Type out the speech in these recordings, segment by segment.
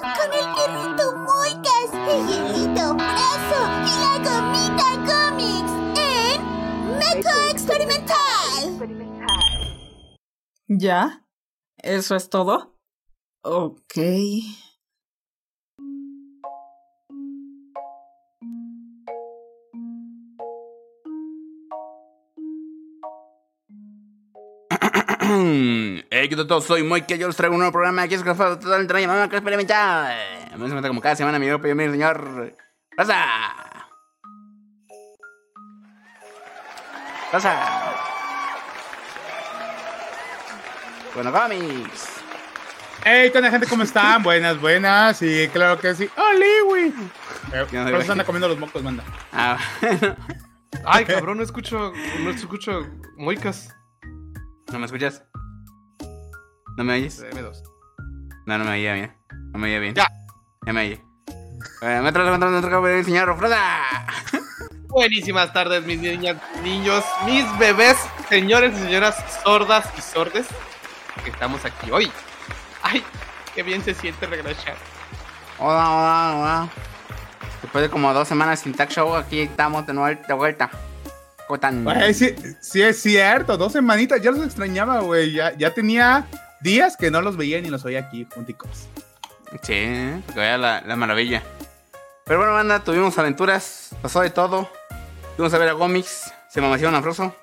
Con el perrito Moicas, el hielito Brazo y la gomita Comics en Meco Experimental. ¿Ya? ¿Eso es todo? Ok. Hey, ¿qué tal todos? Soy Moike, yo les traigo un nuevo programa aquí es Café Total llamado que experimentar. Me cuenta como cada semana, mi grupo y mi señor. ¡Pasa! ¡Pasa! Bueno, cómics. Hey, ¿qué onda, gente? ¿Cómo están? Buenas, buenas. Y claro que sí. ¡Hola, güey! Eh, ¿Qué onda, Pero se anda comiendo los mocos, manda. Ah, bueno. Ay, cabrón, no escucho, no escucho moicas. ¿No me escuchas? ¿No me oyes? de M2. No, no me oía bien. No me oía bien. Ya. Ya me oye. Bueno, me trae levantando el trago el señor Froda. Buenísimas tardes, mis niñas, niños, mis bebés, señores y señoras sordas y sordes, que estamos aquí hoy. Ay, qué bien se siente regresar. Hola, hola, hola. Después de como dos semanas sin tag show, aquí estamos de nuevo de vuelta. ¿Cómo están? Güey, sí, sí es cierto. Dos semanitas. Ya los extrañaba, güey. Ya, ya tenía días que no los veía ni los oía aquí junticos. Sí, porque vaya la, la maravilla. Pero bueno, banda, tuvimos aventuras, pasó de todo. Fuimos a ver a Gomix, se mamació afroso.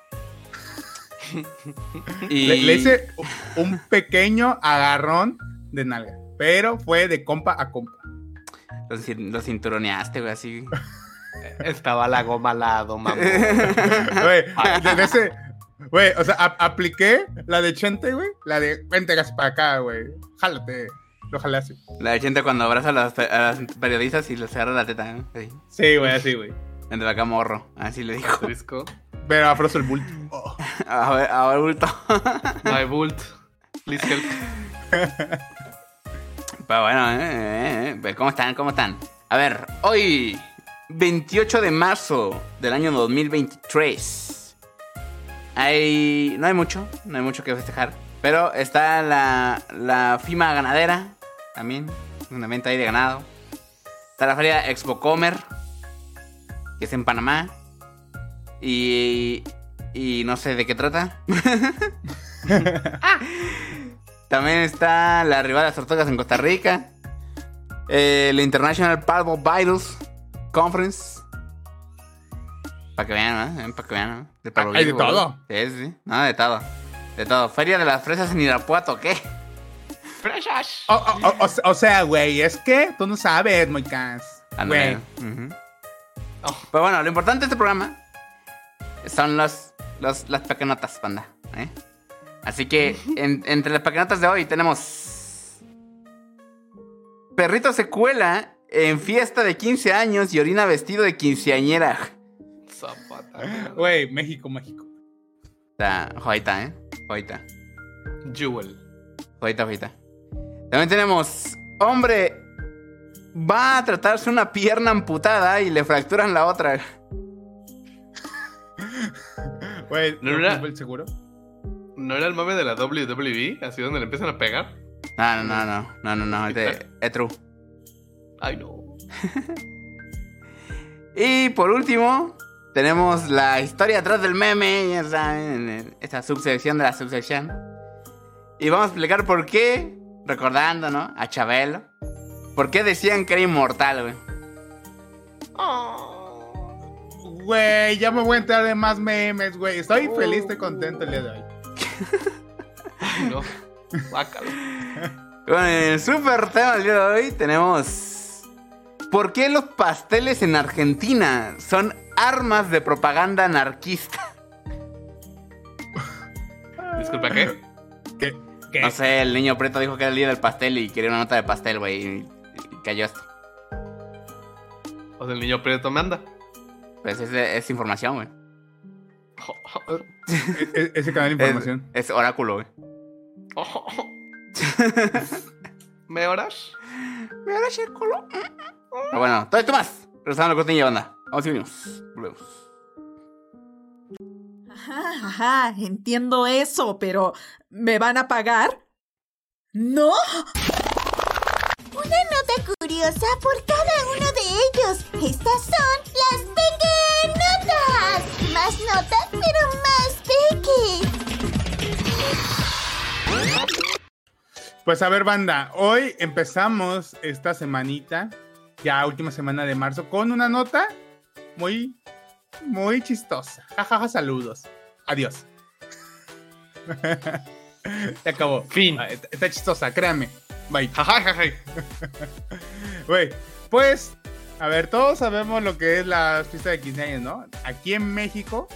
y Le, le hice un pequeño agarrón de nalga. Pero fue de compa a compa. lo, cin- lo cinturoneaste, güey, así. Estaba la goma al lado, mamá. Güey, de, de ese. Güey, o sea, a- apliqué la de Chente, güey. La de vente gas para acá, güey. Jálate. Lo jalé así. La de gente cuando abraza a las, a las periodistas y les agarra la teta, ¿no? Así. Sí, güey, así, güey. Vente para acá, morro. Así le dijo. Risco. Pero afroso el bulto. Oh. A ver, a ver, bulto. My Bult. Please help. Pero bueno, eh, eh, eh, pues, ¿cómo están? ¿Cómo están? A ver, hoy, 28 de marzo del año 2023. Hay, no hay mucho, no hay mucho que festejar. Pero está la, la FIMA ganadera, también, un evento ahí de ganado. Está la feria Expo Comer, que es en Panamá. Y, y no sé de qué trata. También está la rival de las tortugas en Costa Rica. La International Parvo Virus Conference. Para que vean, ¿no? Para que vean, ¿no? De Ah, hay de todo. Sí, sí. No, de todo. De todo. Feria de las fresas en Irapuato, ¿qué? Precious. O, o- o- sea, güey, es que tú no sabes, Moicas. Güey. Oh. Pero bueno, lo importante de este programa son los, los- las pequeñotas, banda. ¿eh? Así que en- entre las pequeñotas de hoy tenemos. Perrito se cuela en fiesta de 15 años y orina vestido de quinceañera. Zapata. Güey, México, México. O sea, joyita, ¿eh? Joyita. Jewel. Joyita, joyita. También tenemos. Hombre. Va a tratarse una pierna amputada y le fracturan la otra. Güey, ¿No ¿no era- el seguro? ¿No era el mame de la WWE? Así donde le empiezan a pegar. No, no, no, no. No, no, no. Es true. Ay, no. Y por último, tenemos la historia atrás del meme, ya saben, en esta subsección de la subsección. Y vamos a explicar por qué, recordando, ¿no? A Chabelo. ¿Por qué decían que era inmortal, güey? Güey, ya me voy a entrar de más memes, güey. Estoy feliz, estoy contento el día de hoy. No. Guácalo. Bueno, en el super tema del día de hoy tenemos... ¿Por qué los pasteles en Argentina son armas de propaganda anarquista? Disculpa, ¿qué? ¿Qué? ¿Qué? No sé, el niño preto dijo que era el día del pastel y quería una nota de pastel, güey. Y, y cayó esto. O sea, el niño preto manda. Pues es, es información, güey. E- e- ese canal de información. Es, es oráculo, güey. ¿Me oras? Pero bueno, todo esto más. Regresando a la cortina, banda. Vamos y venimos. Volvemos. Ajá, ajá, entiendo eso, pero ¿me van a pagar? ¿No? Una nota curiosa por cada uno de ellos. Estas son las Peque Notas. Más notas, pero más peques. Pues a ver, banda, hoy empezamos esta semanita, ya última semana de marzo, con una nota muy, muy chistosa. Jajaja, saludos. Adiós. Se acabó. Fin. Ah, Está está chistosa, créanme. Bye. Güey, pues, a ver, todos sabemos lo que es la fiesta de 15 años, ¿no? Aquí en México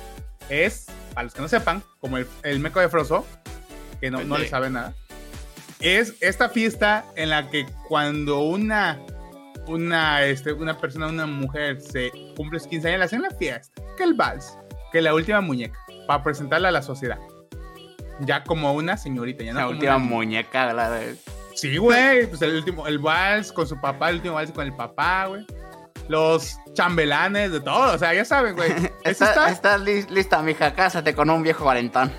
es, para los que no sepan, como el, el meco de Froso, que no, no le sabe nada, es esta fiesta en la que cuando una, una, este, una persona, una mujer se cumple sus 15 años, le hacen la fiesta, que el vals, que la última muñeca, para presentarla a la sociedad. Ya como una señorita, ya no La como última una- muñeca, la de- Sí, güey. Pues el último, el vals con su papá, el último vals con el papá, güey. Los chambelanes, de todo. O sea, ya saben, güey. Eso Está- está. Estás lis- lista, mija, cásate con un viejo cuarentón.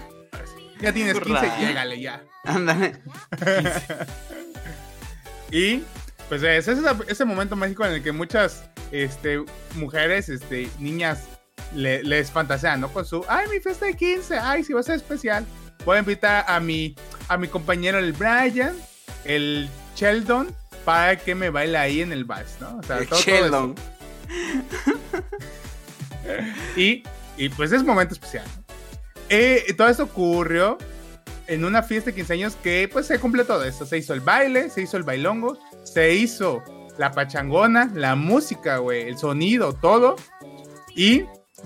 Ya tienes 15, Right. llégale ya. Ándale. Y pues ese es ese, ese momento mágico en el que muchas este, mujeres, este, niñas, le- les fantasean, ¿no? Con su, ay, mi fiesta de 15, ay, si va a ser especial. Voy a invitar a mi, a mi compañero, el Brian, el Sheldon, para que me baile ahí en el vals, ¿no? O sea, todo- todo. Sheldon. Y, y, pues es momento especial. ¿no? Eh, todo esto ocurrió en una fiesta de 15 años que pues se cumple todo esto. Se hizo el baile, se hizo el bailongo, se hizo la pachangona, la música, güey, el sonido, todo. Y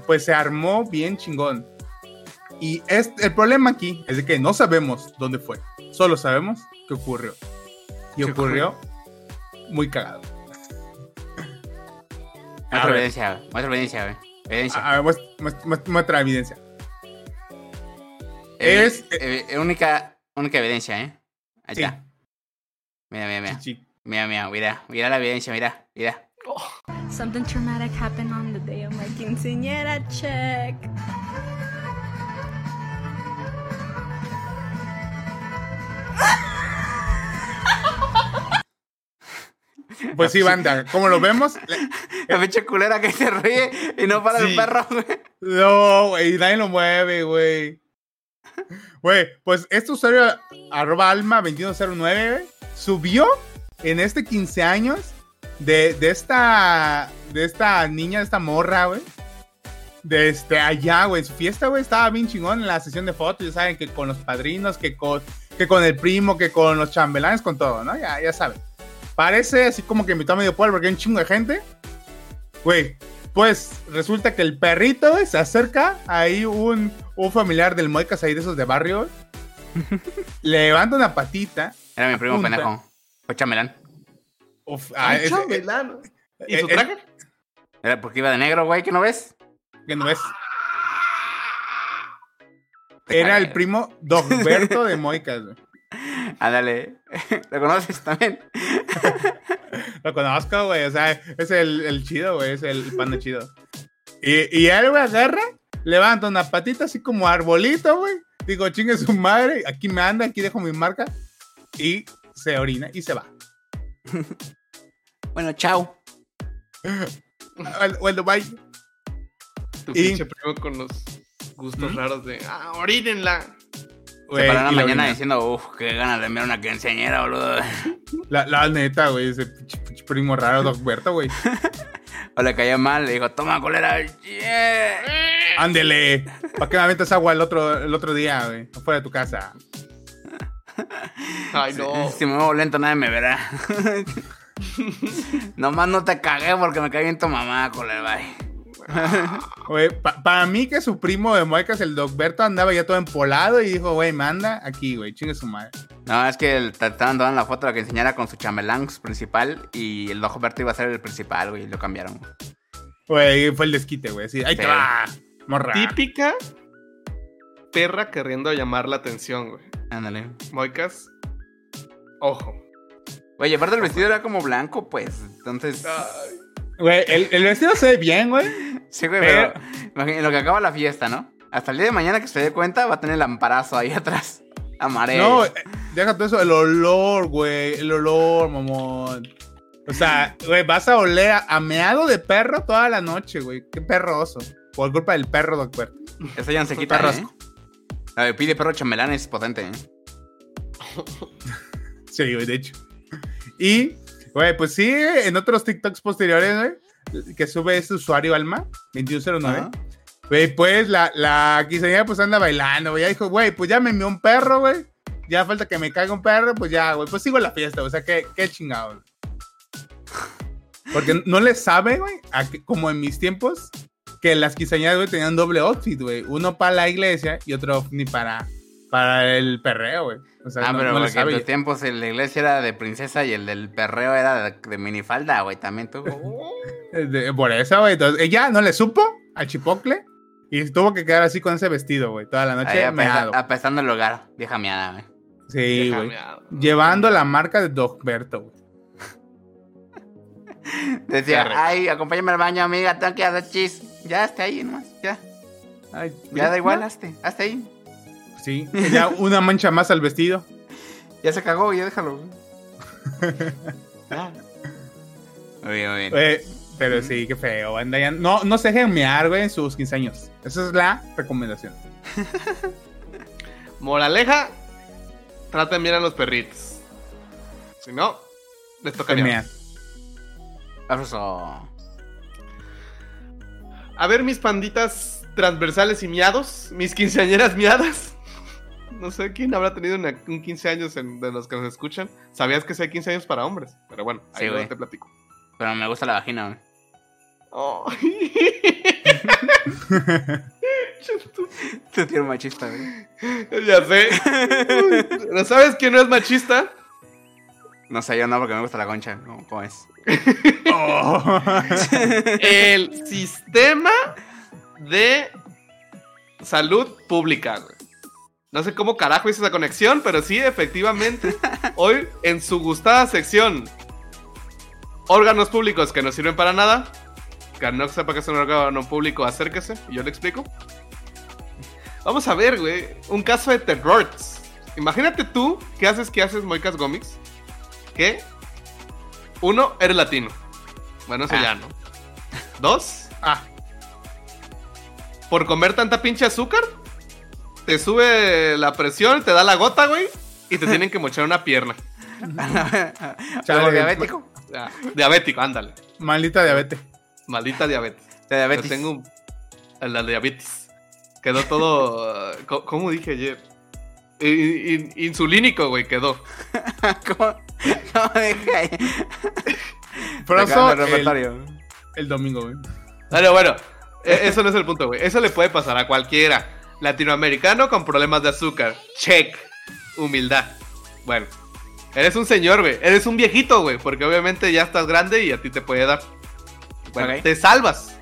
pues se armó bien chingón. Y es, el problema aquí es de que no sabemos dónde fue. Solo sabemos que ocurrió. Y ¿Qué ocurrió muy cagado. Muestra evidencia. Muestra evidencia, güey. Evidencia. A ver, muest- muest- muest- muestra evidencia. Evi- es- evi- eh, única, única evidencia, ¿eh? Ahí Sí. está. Mira, mira, mira. Chichi. Mira, mira, mira. Mira la evidencia, mira, mira. Something traumatic happened on the day of my quinceañera check. Pues sí, banda, como lo vemos, La pinche culera que se ríe y no para el Sí. perro, güey. no, güey, nadie lo mueve, güey. Güey, pues este usuario, arroba alma 2109, güey, subió en este 15 años de, de esta, de esta niña, de esta morra, güey. De este, allá, güey, su fiesta, güey, estaba bien chingón en la sesión de fotos, ya saben, que con los padrinos, que con, que con el primo, que con los chambelanes, con todo, ¿no? Ya, ya saben. Parece así como que invitó a medio pueblo porque hay un chingo de gente. Güey, pues resulta que el perrito, güey, se acerca. Ahí un, un familiar del Moicas ahí de esos de barrio. le levanta una patita. Era mi primo Apunta. pendejo. Fue chamelán. Uf, ah, Ay, ese- chambelán. ¿Y eh, su eh, traje? Era porque iba de negro, güey, ¿que no ves? que no es. Te Era el primo Dogberto de Moicas, güey. Ándale. ¿Lo conoces también? Lo conozco, güey. O sea, es el, el chido, güey. Es el panda chido. Y, y él, güey, agarra, levanta una patita así como arbolito, güey. Digo, chingue su madre. Aquí me anda, aquí dejo mi marca. Y se orina y se va. Bueno, chao. Bueno, bye. Tu y- pinche primo con los gustos ¿Mm? raros de. ¡Ah, orínenla! Se Güey, pararon y la mañana orina. diciendo, uff, qué ganas de enviar una quinceañera, boludo. La, la neta, güey. Ese pinche, pinche primo raro, Dogberto, güey. O le cayó mal, le dijo, toma, colera. Yeah. Ándele. ¿Para qué me aventas agua el otro, el otro día, güey? Afuera de tu casa. Ay, no. Si me muevo lento, nadie me verá. Nomás no te cagué porque me caí en tu mamá, colera, bye. Güey, pa- para mí que su primo de Moicas, el Dogberto, andaba ya todo empolado y dijo, güey, manda aquí, güey, chingue su madre. No, es que el- te estaban dando la foto la que enseñara con su chambelán principal y el verde iba a ser el principal, güey, y lo cambiaron. Güey, fue el desquite, güey. Sí, ahí te Sí. va, morra. Típica perra queriendo llamar la atención, güey. Ándale. Moicas, ojo. Oye, aparte el vestido era como blanco, pues. Entonces. Ay, Güey, el, el vestido se ve bien, güey. Sí, güey, pero. en lo que acaba la fiesta, ¿no? Hasta el día de mañana que se dé cuenta va a tener el amparazo ahí atrás. Amaré. No, eh, deja todo eso, el olor, güey, el olor, mamón. O sea, güey, vas a oler a, a meado de perro toda la noche, güey. Qué perroso. Por culpa del perro, doctor. Esa ya no se quita, ¿eh? A ver, pide perro chambelán es potente, ¿eh? Sí, güey, de hecho. Y, güey, pues sí, en otros TikToks posteriores, güey, que sube este usuario Alma, 2109. Ajá. Güey, pues la, la quinceañera pues anda bailando, güey. Ya dijo, güey, pues ya me envió un perro, güey. Ya falta que me caiga un perro, pues ya, güey. Pues sigo la fiesta, o sea, qué, qué chingado. güey. Porque no le sabe, güey, a que- como en mis tiempos, que las quinceañeras, güey, tenían doble outfit, güey. Uno para la iglesia y otro ni para, para el perreo, güey. O sea, Ah, no, pero no porque en tus tiempos la iglesia era de princesa y el del perreo era de, de minifalda, güey. También tú. De- por eso, güey. Entonces, ella no le supo al chipocle y tuvo que quedar así con ese vestido, güey, toda la Ahí noche meado. apesta- apestando el hogar. Vieja miada, güey. Sí, güey. Llevando la marca de Dogberto, güey. Decía, ay, acompáñame al baño, amiga, tengo que hacer chis. Ya, hasta ahí nomás, ya. Ay, Ya da igual, no, hazte, hasta ahí. Sí, ya una mancha más al vestido. Ya se cagó, ya déjalo. Ya. Muy bien, muy bien. Eh, pero sí, qué feo. banda, ya- No, no se dejen mear, güey, en sus 15 años. Esa es la recomendación. Moraleja, traten bien a los perritos. Si no, les toca miar. A ver, mis panditas transversales y miados, mis quinceañeras miadas. No sé quién habrá tenido una- un 15 años en- de los que nos escuchan. Sabías que hay 15 años para hombres, pero bueno, ahí Sí, te platico. Pero me gusta la vagina, güey. Oh. Tú tienes machista, güey. ya sé. ¿Pero sabes quién no es machista? No sé, yo no, porque me gusta la concha. ¿Cómo, cómo es? Oh. El sistema de salud pública, güey. No sé cómo carajo hice esa conexión, pero sí, efectivamente, hoy en su gustada sección, órganos públicos que no sirven para nada, que no sepa que es un órgano público, acérquese y yo le explico. Vamos a ver, güey, un caso de terror. Imagínate tú, ¿qué haces? ¿Qué haces, Moicas Gómez? Que, uno, eres latino. Bueno, eso Ah. ya, ¿no? Dos, Ah, por comer tanta pinche azúcar, te sube la presión, te da la gota, güey, y te tienen que mochar una pierna. Chale, ¿Luego diabético? Ah, diabético, ándale. maldita diabetes. Maldita diabetes. Diabetes. Yo tengo un- la diabetes. Quedó todo. ¿Cómo dije ayer? Insulínico, güey, quedó. ¿Cómo? ¿Cómo dije ahí? Frozo Sacando el el, repertorio. el domingo, güey. Bueno, bueno, e- eso no es el punto, güey. Eso le puede pasar a cualquiera. Latinoamericano con problemas de azúcar. Check. Humildad. Bueno, eres un señor, güey. Eres un viejito, güey. Porque obviamente ya estás grande y a ti te puede dar. Bueno, te salvas.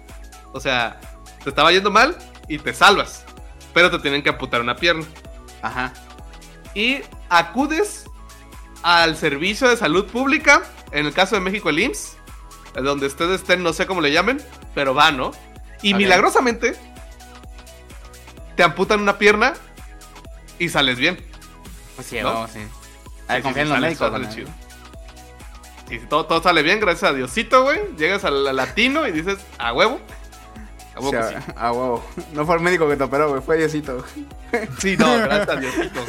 O sea, te estaba yendo mal y te salvas. Pero te tienen que amputar una pierna. Ajá. Y acudes al servicio de salud pública. En el caso de México, el IMSS. eh, Donde ustedes estén, no sé cómo le llamen. Pero va, ¿no? Y milagrosamente te amputan una pierna y sales bien. Pues sí, ¿No? vamos, sí. A ver, Sí, confía sí, en los médicos. sale todo, todo sale bien, gracias a Diosito, güey. Llegas al latino y dices, a huevo. A huevo O ah, huevo. No fue el médico que te operó, güey. Fue Diosito. sí. Sí, no, gracias a Diosito.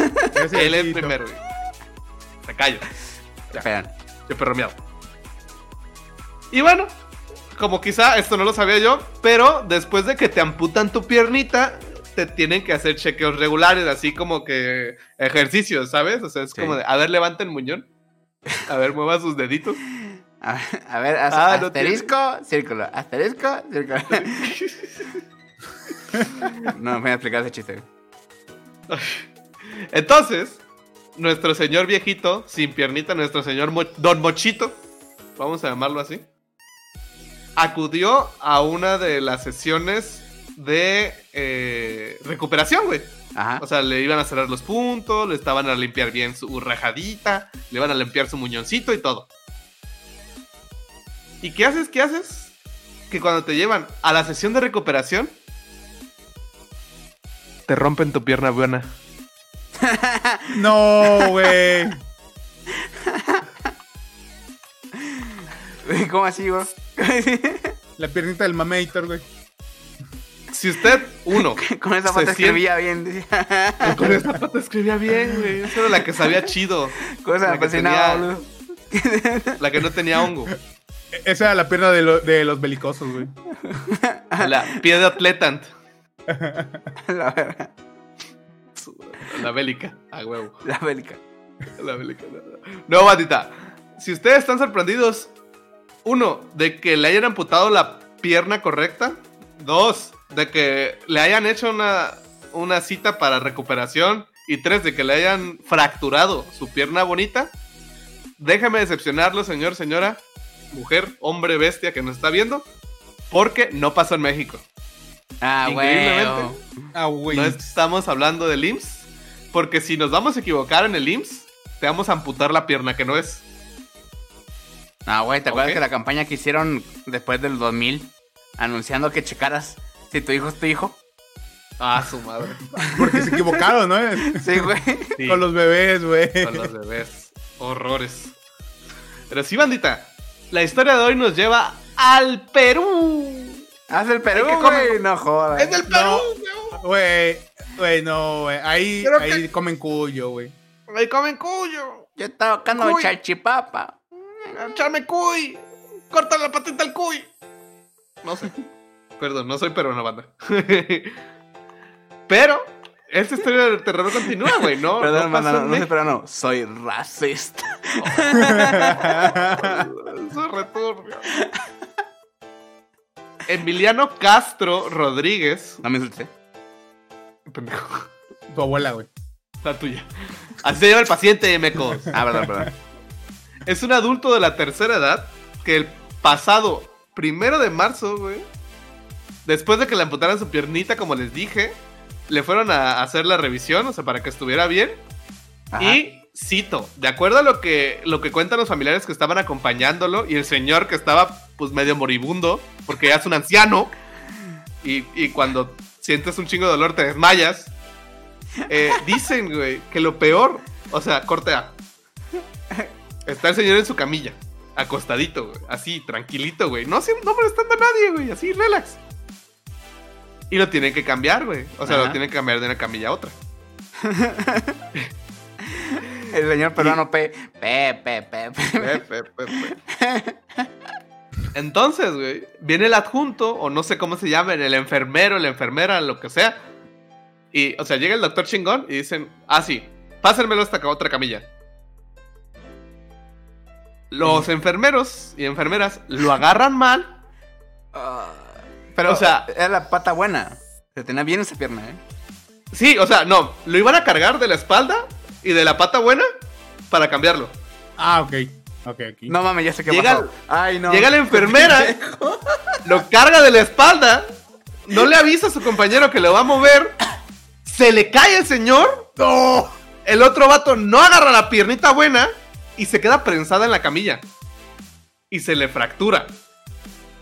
Él es primero, güey. Te callo. Esperan. Yo perromeado. Y bueno, como quizá esto no lo sabía yo, pero después de que te amputan tu piernita, te tienen que hacer chequeos regulares, así como que ejercicios, ¿sabes? O sea, es Sí. como de, a ver, levanta el muñón. A ver, mueva sus deditos. A ver, a ver Ah, no asterisco, círculo. Asterisco, círculo. no me voy a explicar ese chiste. Entonces, nuestro señor viejito, sin piernita, nuestro señor Mo- Don Mochito, vamos a llamarlo así, acudió a una de las sesiones de eh, recuperación, güey. Ajá. O sea, le iban a cerrar los puntos, le estaban a limpiar bien su rajadita, le iban a limpiar su muñoncito y todo. ¿Y qué haces? ¿Qué haces? Que cuando te llevan a la sesión de recuperación, te rompen tu pierna buena. No, güey. ¿Cómo así, güey? La piernita del mamator, güey. Si usted, uno, Con esa pata siente- escribía bien. decía. Con esa pata escribía bien, güey. Esa era la que sabía chido. Con esa La que fascinaba, tenía- boludo. La que no tenía hongo. Esa era la pierna de, lo- de los belicosos, güey. La pie de atletant. La verga. La bélica. A huevo. La bélica. La bélica. No, bandita. Si ustedes están sorprendidos, uno, de que le hayan amputado la pierna correcta. Dos, de que le hayan hecho una, una cita para recuperación. Y tres, de que le hayan fracturado su pierna bonita. Déjame decepcionarlo, señor, señora, mujer, hombre, bestia que nos está viendo. Porque no pasó en México. Ah, güey. Increíblemente. Ah, güey. No estamos hablando del IMSS. Porque si nos vamos a equivocar en el IMSS, te vamos a amputar la pierna que no es. Ah, güey, ¿te acuerdas Ok. que la campaña que hicieron después del 2000 anunciando que checaras si tu hijo es tu hijo? Ah, su madre. Porque se equivocaron, ¿no? Sí, güey. Sí, Con los bebés, güey. con los bebés. Horrores. Pero sí, bandita. La historia de hoy nos lleva al Perú. Haz el Perú, güey. No jodas. ¡Es del Perú! Güey, güey, no, güey. Ahí, Creo ahí comen cuyo, güey. ¡Me comen cuyo! Yo estaba buscando Uy. chalchipapa. ¡Echame cuy! ¡Corta la patita al cuy! No sé. Perdón, no soy peruano, banda. Pero, esta historia del terror continúa, güey. No, Perdón, no pasó no, en no soy México. peruano. Soy racista. Eso es returbio. Emiliano Castro Rodríguez. No me insultes. Pendejo. Tu abuela, güey. La tuya. Así se llama el paciente, Mecos. Ah, perdón, perdón. Es un adulto de la tercera edad que el pasado primero de marzo, güey, después de que le amputaran su piernita, como les dije, le fueron a hacer la revisión, o sea, para que estuviera bien. Ajá. Y cito, de acuerdo a lo que, lo que cuentan los familiares que estaban acompañándolo y el señor que estaba pues medio moribundo, porque ya es un anciano, y, y cuando sientes un chingo de dolor te desmayas, eh, dicen, güey, que lo peor, o sea, corte A, está el señor en su camilla, acostadito, güey, así, tranquilito, güey, no, no molestando a nadie, güey, así, relax. Y lo tienen que cambiar, güey, o sea, Ajá. lo tienen que cambiar de una camilla a otra. El señor peruano P. P, P, P, P. Pe, pe, pe, pe. Entonces, güey, viene el adjunto, o no sé cómo se llama, el enfermero, la enfermera, lo que sea. Y, o sea, llega el doctor chingón y dicen, ah, sí, pásenmelo a esta ca- otra camilla. Los enfermeros y enfermeras lo agarran mal. Pero, O sea- era la pata buena. Se tenía bien esa pierna, ¿eh? Sí, o sea, no, lo iban a cargar de la espalda y de la pata buena para cambiarlo. Ah, ok. Ok, aquí. No mames, ya sé qué Llega pasó. Ay, no. Llega la enfermera, lo carga de la espalda, no le avisa a su compañero que lo va a mover, se le cae el señor, ¡No! el otro vato no agarra la piernita buena y se queda prensada en la camilla. Y se le fractura.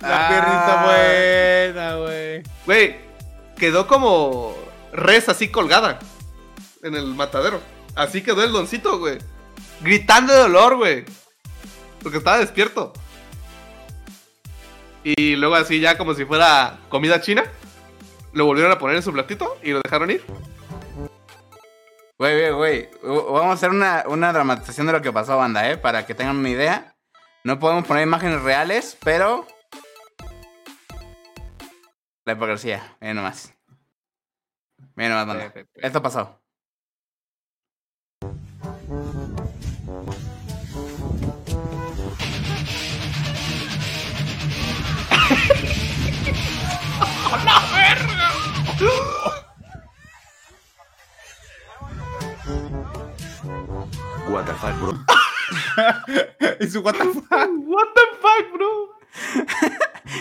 La Ah. piernita buena, güey. Güey, quedó como res así colgada en el matadero. Así quedó el doncito, güey. Gritando de dolor, güey. Porque estaba despierto. Y luego así ya como si fuera comida china. Lo volvieron a poner en su platito y lo dejaron ir. Güey, güey, güey. Vamos a hacer una, una dramatización de lo que pasó, banda, ¿eh? Para que tengan una idea. No podemos poner imágenes reales, pero... La hipocresía. Miren nomás. Miren nomás, banda. Esto pasó. What the fuck, bro. y su what the fuck. What the fuck, bro.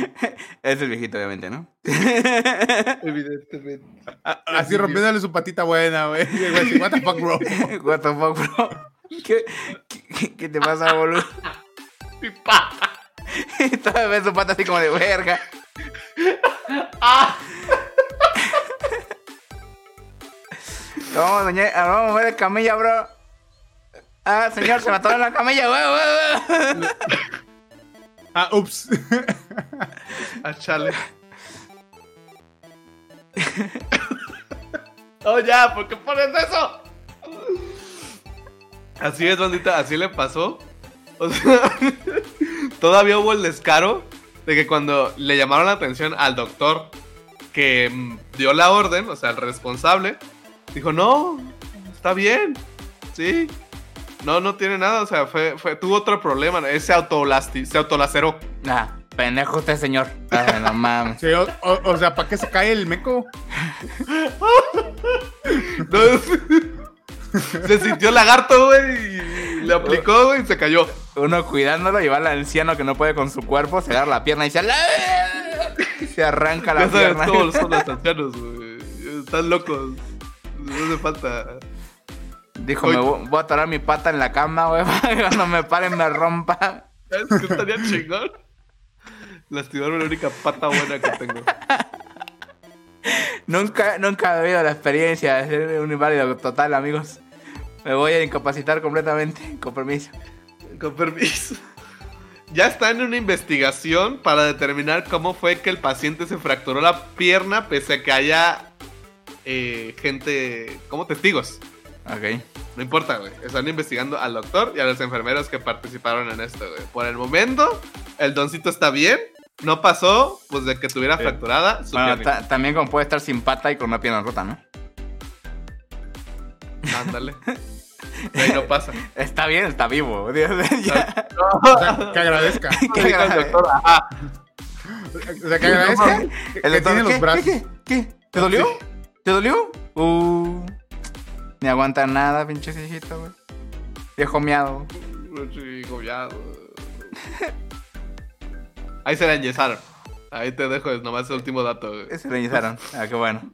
Es el viejito, obviamente, ¿no? Evidentemente. Así rompiéndole su patita buena, güey. What the fuck, bro. What the fuck, bro. ¿Qué, qué, qué te pasa, boludo? Mi pata. Y todavía su pata así como de verga. Vamos a mover- vamos a mover de camilla, bro. Ah, señor, se mató en la camilla, güey, güey. Ah, ups. Ah, chale. oh, ya, ¿por qué pones eso? Así es, bandita, así le pasó. O sea, todavía hubo el descaro de que cuando le llamaron la atención al doctor que mm, dio la orden, o sea, el responsable, dijo, no, está bien, sí. No, no tiene nada, o sea, fue, fue, tuvo otro problema, ese autolasti, se autolaceró. Ah, pendejo usted, señor. Ay, no mames. Sí, o, o- o sea, ¿para qué se cae el meco? No, se sintió lagarto, güey, y le aplicó, güey, y se cayó. Uno cuidándolo y va al anciano que no puede con su cuerpo, se agarra la pierna y se, se arranca la Ya sabes pierna. cómo son los ancianos, güey. Están locos. No hace falta. Dijo, me voy, voy a atorar mi pata en la cama, güey, cuando me paren me rompa. ¿Sabes qué estaría chingón? Lastimarme la única pata buena que tengo. Nunca, nunca he vivido la experiencia de ser un inválido total, amigos. Me voy a incapacitar completamente, con permiso. Con permiso. Ya está en una investigación para determinar cómo fue que el paciente se fracturó la pierna pese a que haya eh, gente como testigos. Ok. No importa, güey. Están investigando al doctor y a los enfermeros que participaron en esto, güey. Por el momento, el doncito está bien. No pasó, pues, de que tuviera fracturada su Bueno, ta- también como puede estar sin pata y con una pierna rota, ¿no? Ándale. Ahí no pasa. Está bien, está vivo. Dios, ya. O sea, que agradezca. Que agradezca. doctor, ajá. O sea, que agradezca El que doctor, tiene los ¿qué? brazos. ¿Qué, qué, qué? ¿Te dolió? ¿Te dolió? Uh, ni aguanta nada, pinche viejito, güey. Viejo miado. Sí, ya. Ahí se la enyesaron. Ahí te dejo nomás el último dato, güey. Se le iniciaron. Ah, qué bueno.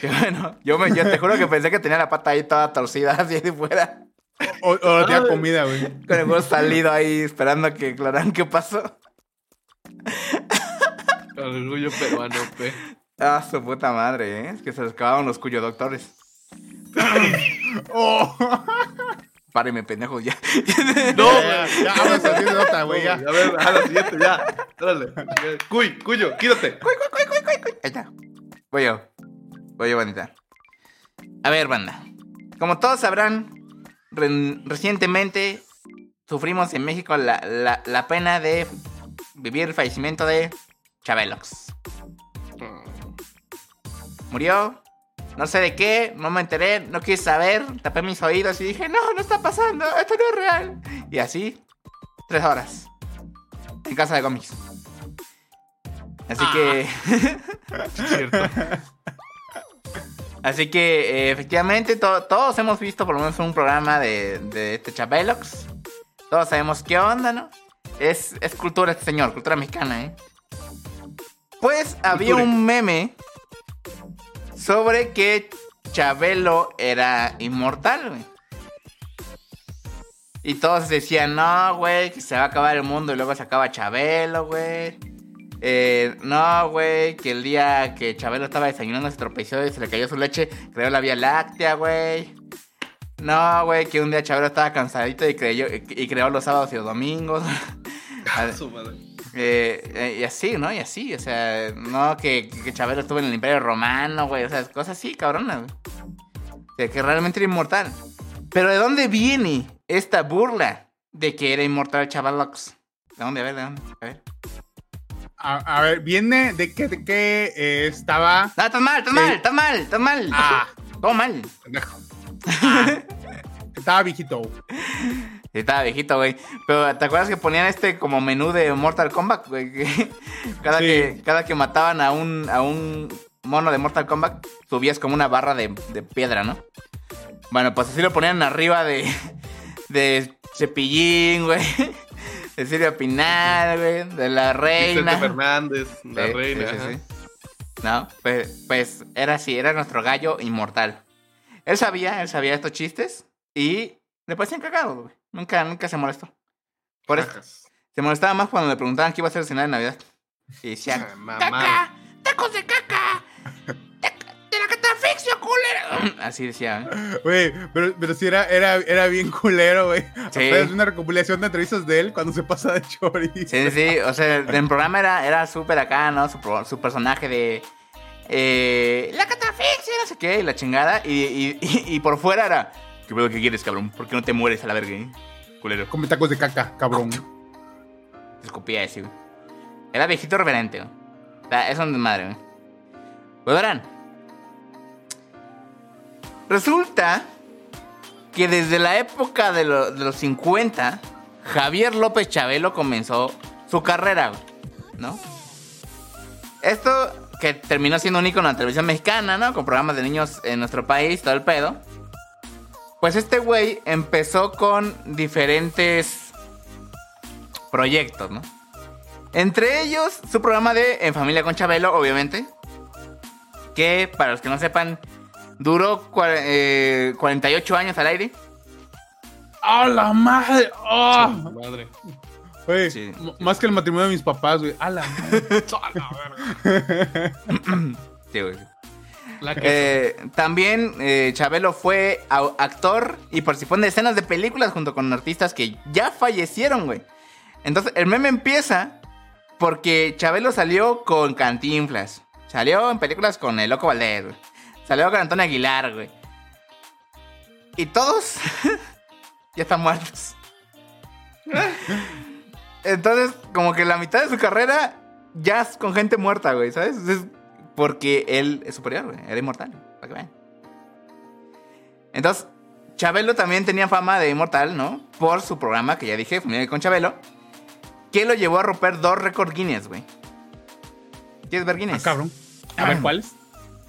Qué bueno. Yo, me, yo te juro que pensé que tenía la pata ahí toda torcida, así de fuera. O, o tenía comida, güey. Con el huevo salido ahí, esperando que aclararan qué pasó. Orgullo peruano, pe. Ah, su puta madre, ¿eh? Es que se les acabaron los cuyo doctores. Oh. Páreme, pendejo, ya. No, Ya, ya, vamos a hacer nota, güey, ya. A ver, a la siguiente, ya. Dale. Cuy, cuyo, quítate. Ahí está. Voy yo. Voy yo, bandita. A ver, banda. Como todos sabrán, re- recientemente sufrimos en México la, la- la pena de vivir el fallecimiento de Chabelox. Murió. No sé de qué, no me enteré, no quise saber, tapé mis oídos y dije, no, no está pasando, esto no es real. Y así, tres horas. En casa de cómics. Así que... Cierto. Así que eh, efectivamente to- todos hemos visto por lo menos un programa de, de este Chabelox. Todos sabemos qué onda, ¿no? Es, es cultura este señor, cultura mexicana, ¿eh? Pues había un meme sobre que Chabelo era inmortal, güey. Y todos decían, no, güey, que se va a acabar el mundo y luego se acaba Chabelo, güey. Eh, no, güey, que el día que Chabelo estaba desayunando se tropezó y se le cayó su leche, creó la Vía Láctea, güey. No, güey, que un día Chabelo estaba cansadito y, creyó, y creó los sábados y los domingos. Su madre. Eh, eh, y así, ¿no? Y así, o sea, no que, que Chabelo estuvo en el Imperio Romano, güey, o sea, cosas así, cabronas, güey. O sea, que realmente era inmortal. Pero ¿de dónde viene esta burla de que era inmortal Chavalox? ¿De dónde? A ver, ¿de dónde? A ver. A, a ver, viene de que, de que eh, estaba. No, estás mal, estás Sí. mal, estás mal, estás mal. Ah. Todo mal. pendejo. Estaba viejito. Estaba viejito, güey. Pero ¿te acuerdas que ponían este como menú de Mortal Kombat, güey? Cada, Sí. que, cada que mataban a un, a un mono de Mortal Kombat, subías como una barra de, de piedra, ¿no? Bueno, pues así lo ponían arriba de, de Cepillín, güey. De Silvia Pinal, güey. De la reina. Vicente Fernández, la Sí, reina. sí. No, pues, pues era así, era nuestro gallo inmortal. Él sabía, él sabía estos chistes y le parecían cagados, güey. Nunca, nunca se molestó. Por eso, se molestaba más cuando le preguntaban qué iba a hacer cenar de Navidad. Y decían, mamá. ¡Caca! ¡Tacos de caca! ¡Tac- ¡De la catafixia, culo! culero. Así decía, ¿eh? Güey, pero, pero sí era, era, era bien culero, güey. Sí. Es una recopilación de entrevistas de él cuando se pasa de chorizo. Sí, sí, o sea, en el programa era, era súper acá, ¿no? Su, su personaje de. Eh, la catafixia, no sé qué, y la chingada. Y, y, y- y por fuera era. ¿Qué pedo que quieres, cabrón? ¿Por qué no te mueres a la verga, eh? Culero. Come tacos de caca, cabrón. Te escupía ese, güey. Era viejito reverente, güey. O sea, es un desmadre, güey. Pues verán. Resulta que desde la época de, lo- de los 50, Javier López Chabelo comenzó su carrera, güey, ¿no? Esto que terminó siendo un ícono en la televisión mexicana, ¿no? Con programas de niños en nuestro país, todo el pedo. Pues este güey empezó con diferentes proyectos, ¿no? Entre ellos, su programa de En Familia con Chabelo, obviamente. Que, para los que no sepan, duró cua- eh, 48 años al aire. ¡A la madre! ¡Ah! Madre. Sí. más que el matrimonio de mis papás, güey. ¡A la madre! A la verga. Sí, güey. Eh, también eh, Chabelo fue actor y participó en escenas de películas junto con artistas que ya fallecieron, güey. Entonces, el meme empieza porque Chabelo salió con Cantinflas. Salió en películas con El Loco Valdés, güey. Salió con Antonio Aguilar, güey. Y todos ya están muertos. Entonces, como que la mitad de su carrera ya es con gente muerta, güey, ¿sabes? Es porque él es superior, güey. Era inmortal, para que vean. Entonces, Chabelo también tenía fama de inmortal, ¿no? Por su programa, que ya dije, Familia con Chabelo, que lo llevó a romper dos récords Guinness, güey. ¿Quieres ver Ah, Guinness? cabrón. A ver, ¿cuáles?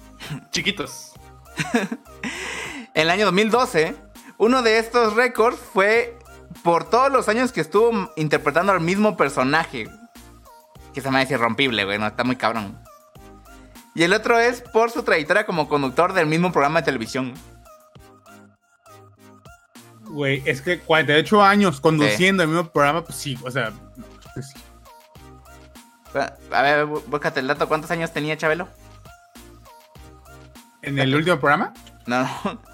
Chiquitos. En el año 2012, uno de estos récords fue por todos los años que estuvo interpretando al mismo personaje. Que se me hace irrompible, güey, no, está muy cabrón. Y el otro es por su trayectoria como conductor del mismo programa de televisión. Güey, es que 48 años conduciendo el mismo programa, pues sí, o sea. pues sí. A ver, bú- búscate el dato, ¿cuántos años tenía Chabelo? ¿En el último programa? No, no.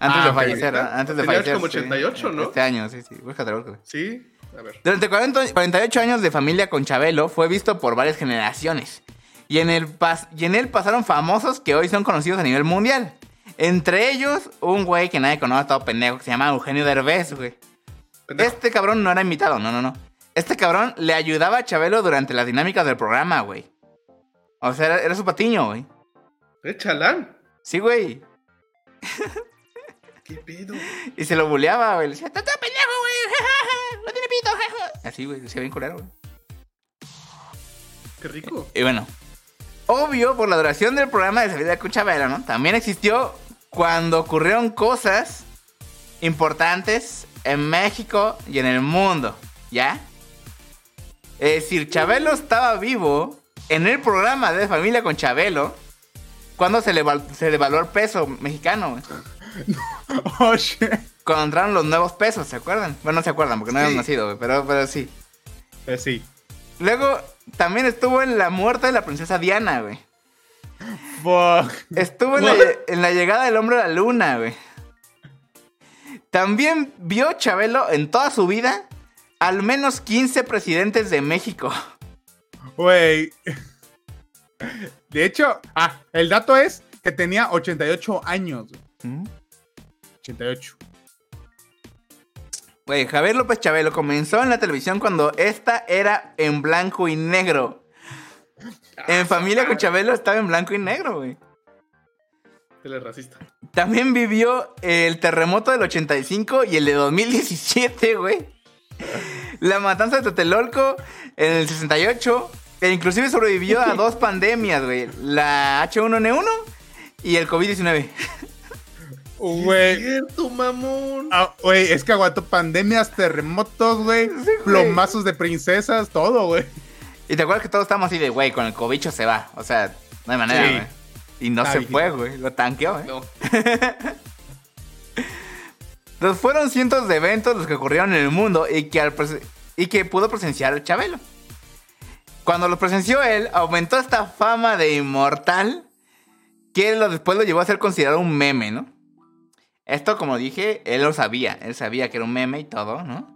Antes Ah, de ok, fallecer, ahorita. antes de Tenía fallecer. como sí. 88, ¿no? Este año, sí, sí. Búscatelo, búscatelo. Sí. A ver. Durante 40 48 años de familia con Chabelo, fue visto por varias generaciones. Y en, el pas- y en él pasaron famosos que hoy son conocidos a nivel mundial. Entre ellos, un güey que nadie conoce, todo pendejo, que se llama Eugenio Derbez, güey. Pendejo. Este cabrón no era invitado, no, no, no. Este cabrón le ayudaba a Chabelo durante las dinámicas del programa, güey. O sea, era, era su patiño, güey. Eh, chalán. Sí, güey. ¿Qué pedo? Y se lo buleaba, güey. Le decía, está todo pendejo, güey. No tiene pito, jaja". Así, güey. Decía bien culero, güey. Qué rico. Y bueno, obvio, por la duración del programa de Salida con Chabelo, ¿no? También existió cuando ocurrieron cosas importantes en México y en el mundo, ¿ya? Es decir, Chabelo estaba vivo en el programa de Familia con Chabelo cuando se le, se el peso mexicano. Oh, shit. Cuando entraron los nuevos pesos, ¿se acuerdan? Bueno, no se acuerdan porque no Sí. habíamos nacido, pero, pero sí. Eh, sí. Luego, también estuvo en la muerte de la princesa Diana, güey. Fuck. Estuvo en la, en la llegada del hombre a la luna, güey. También vio Chabelo en toda su vida al menos 15 presidentes de México. Güey. De hecho, ah, el dato es que tenía 88 años. güey. 88. Güey, Javier López Chabelo comenzó en la televisión cuando esta era en blanco y negro. En familia con Chabelo estaba en blanco y negro, güey. Telerracista. También vivió el terremoto del 85 y el de 2017, güey. La matanza de Totelolco en el 68. E inclusive sobrevivió a dos pandemias, güey. La H1N1 y el COVID-19. Güey. Cierto, mamón. Ah, Güey, es que aguantó pandemias, terremotos, güey. plomazos de princesas, todo, güey. Y te acuerdas que todos estábamos así de, güey, con el cobicho se va. O sea, no hay manera, Sí. güey. Y no Está se fue, güey. Lo tanqueó, ¿eh? No. Entonces fueron cientos de eventos los que ocurrieron en el mundo y que, al y que pudo presenciar Chabelo. Cuando lo presenció él, aumentó esta fama de inmortal que lo, después lo llevó a ser considerado un meme, ¿no? Esto, como dije, él lo sabía. Él sabía que era un meme y todo, ¿no?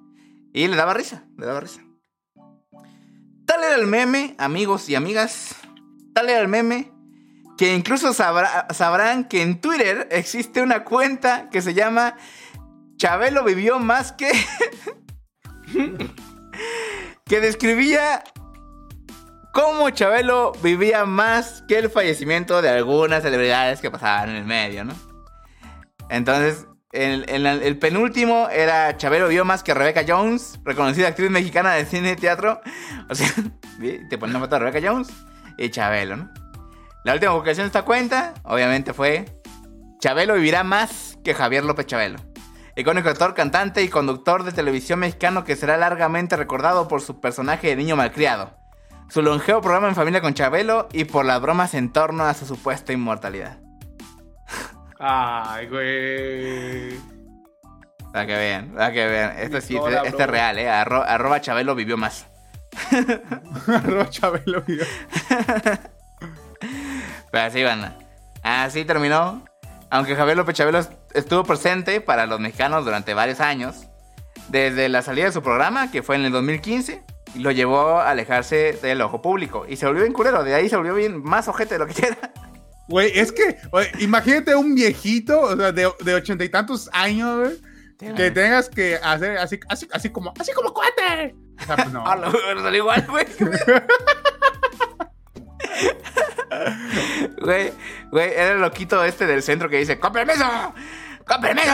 Y le daba risa, le daba risa. Tal era el meme, amigos y amigas. Tal era el meme que incluso sabrá- sabrán que en Twitter existe una cuenta que se llama Chabelo vivió más que... que describía cómo Chabelo vivía más que el fallecimiento de algunas celebridades que pasaban en el medio, ¿no? Entonces, el, penúltimo era Chabelo vivió más que Rebecca Jones, reconocida actriz mexicana de cine y teatro. O sea, te ponen una foto de Rebecca Jones y Chabelo, ¿no? La última publicación de esta cuenta, obviamente, fue Chabelo vivirá más que Javier López Chabelo. Icónico actor, cantante y conductor de televisión mexicano que será largamente recordado por su personaje de niño malcriado, su longevo programa en familia con Chabelo y por las bromas en torno a su supuesta inmortalidad. Ay, güey. Para que vean, para que vean. Esto sí, este, este es real, ¿eh? Arro- arroba Chabelo vivió más. Arroba Chabelo video. Pero así, banda. Así terminó. Aunque Javier López Chabelo est- estuvo presente para los mexicanos durante varios años, desde la salida de su programa, que fue en el 2015, lo llevó a alejarse del ojo público. Y se volvió bien culero, de ahí se volvió bien más ojete de lo que era. Güey, es que, güey, imagínate un viejito, o sea, de, de ochenta y tantos años, güey, que tengas que hacer así, así, así como, así como cuate. O sea, pues no. Ah, lo- igual, güey. Güey, güey, era el loquito este del centro que dice, ¡Con permiso! ¡Con permiso!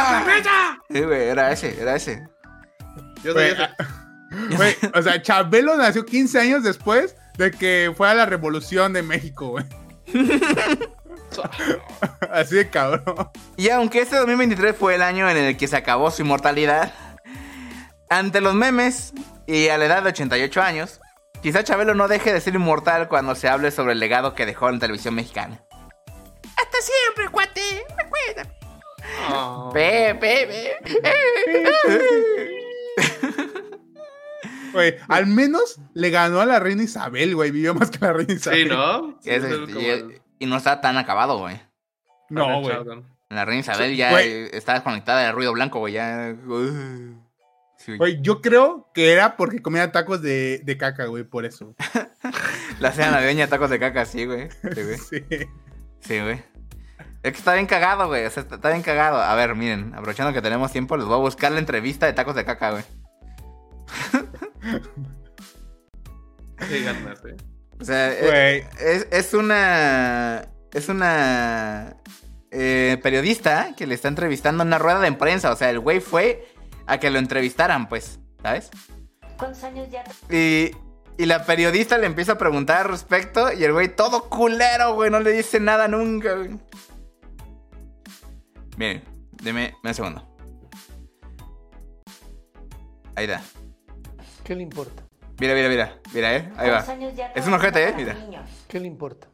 Sí, güey, era ese, era ese. Yo soy ese. ah, güey, o sea, Chabelo nació 15 años después de que fue a la revolución de México, güey. Así de cabrón. Y aunque este 2023 fue el año en el que se acabó su inmortalidad, ante los memes y a la edad de 88 años, quizá Chabelo no deje de ser inmortal cuando se hable sobre el legado que dejó en la televisión mexicana. Hasta siempre, cuate, recuerda. Oh. Ve, ve, Güey, al menos le ganó a la reina Isabel, güey. Vivió más que la reina Isabel. Sí, ¿no? Sí, Ese- es como y, no está tan acabado, güey. No, güey. La reina Isabel ya eh, está desconectada del ruido blanco, güey. Ya. sí, güey. Yo creo que era porque comía tacos de, de caca, güey, por eso. La cena navideña, tacos de caca, sí, güey. Sí, güey. Sí. Güey. Es que está bien cagado, güey. O sea, está, está bien cagado. A ver, miren, aprovechando que tenemos tiempo, les voy a buscar la entrevista de tacos de caca, güey. Sí, ganaste. O sea, Güey. es, es- es una. Es una. eh, periodista que le está entrevistando en una rueda de prensa. O sea, el güey fue a que lo entrevistaran, pues, ¿sabes? ¿Cuántos años ya? Y, y la periodista le empieza a preguntar al respecto. Y el güey, todo culero, güey, no le dice nada nunca, güey. Miren, deme un segundo. Ahí está. ¿Qué le importa? Mira, mira, mira. Mira, eh. Ahí va. ¿Cuántos años ya Es un ojete, eh. Mira. ¿Qué le importa?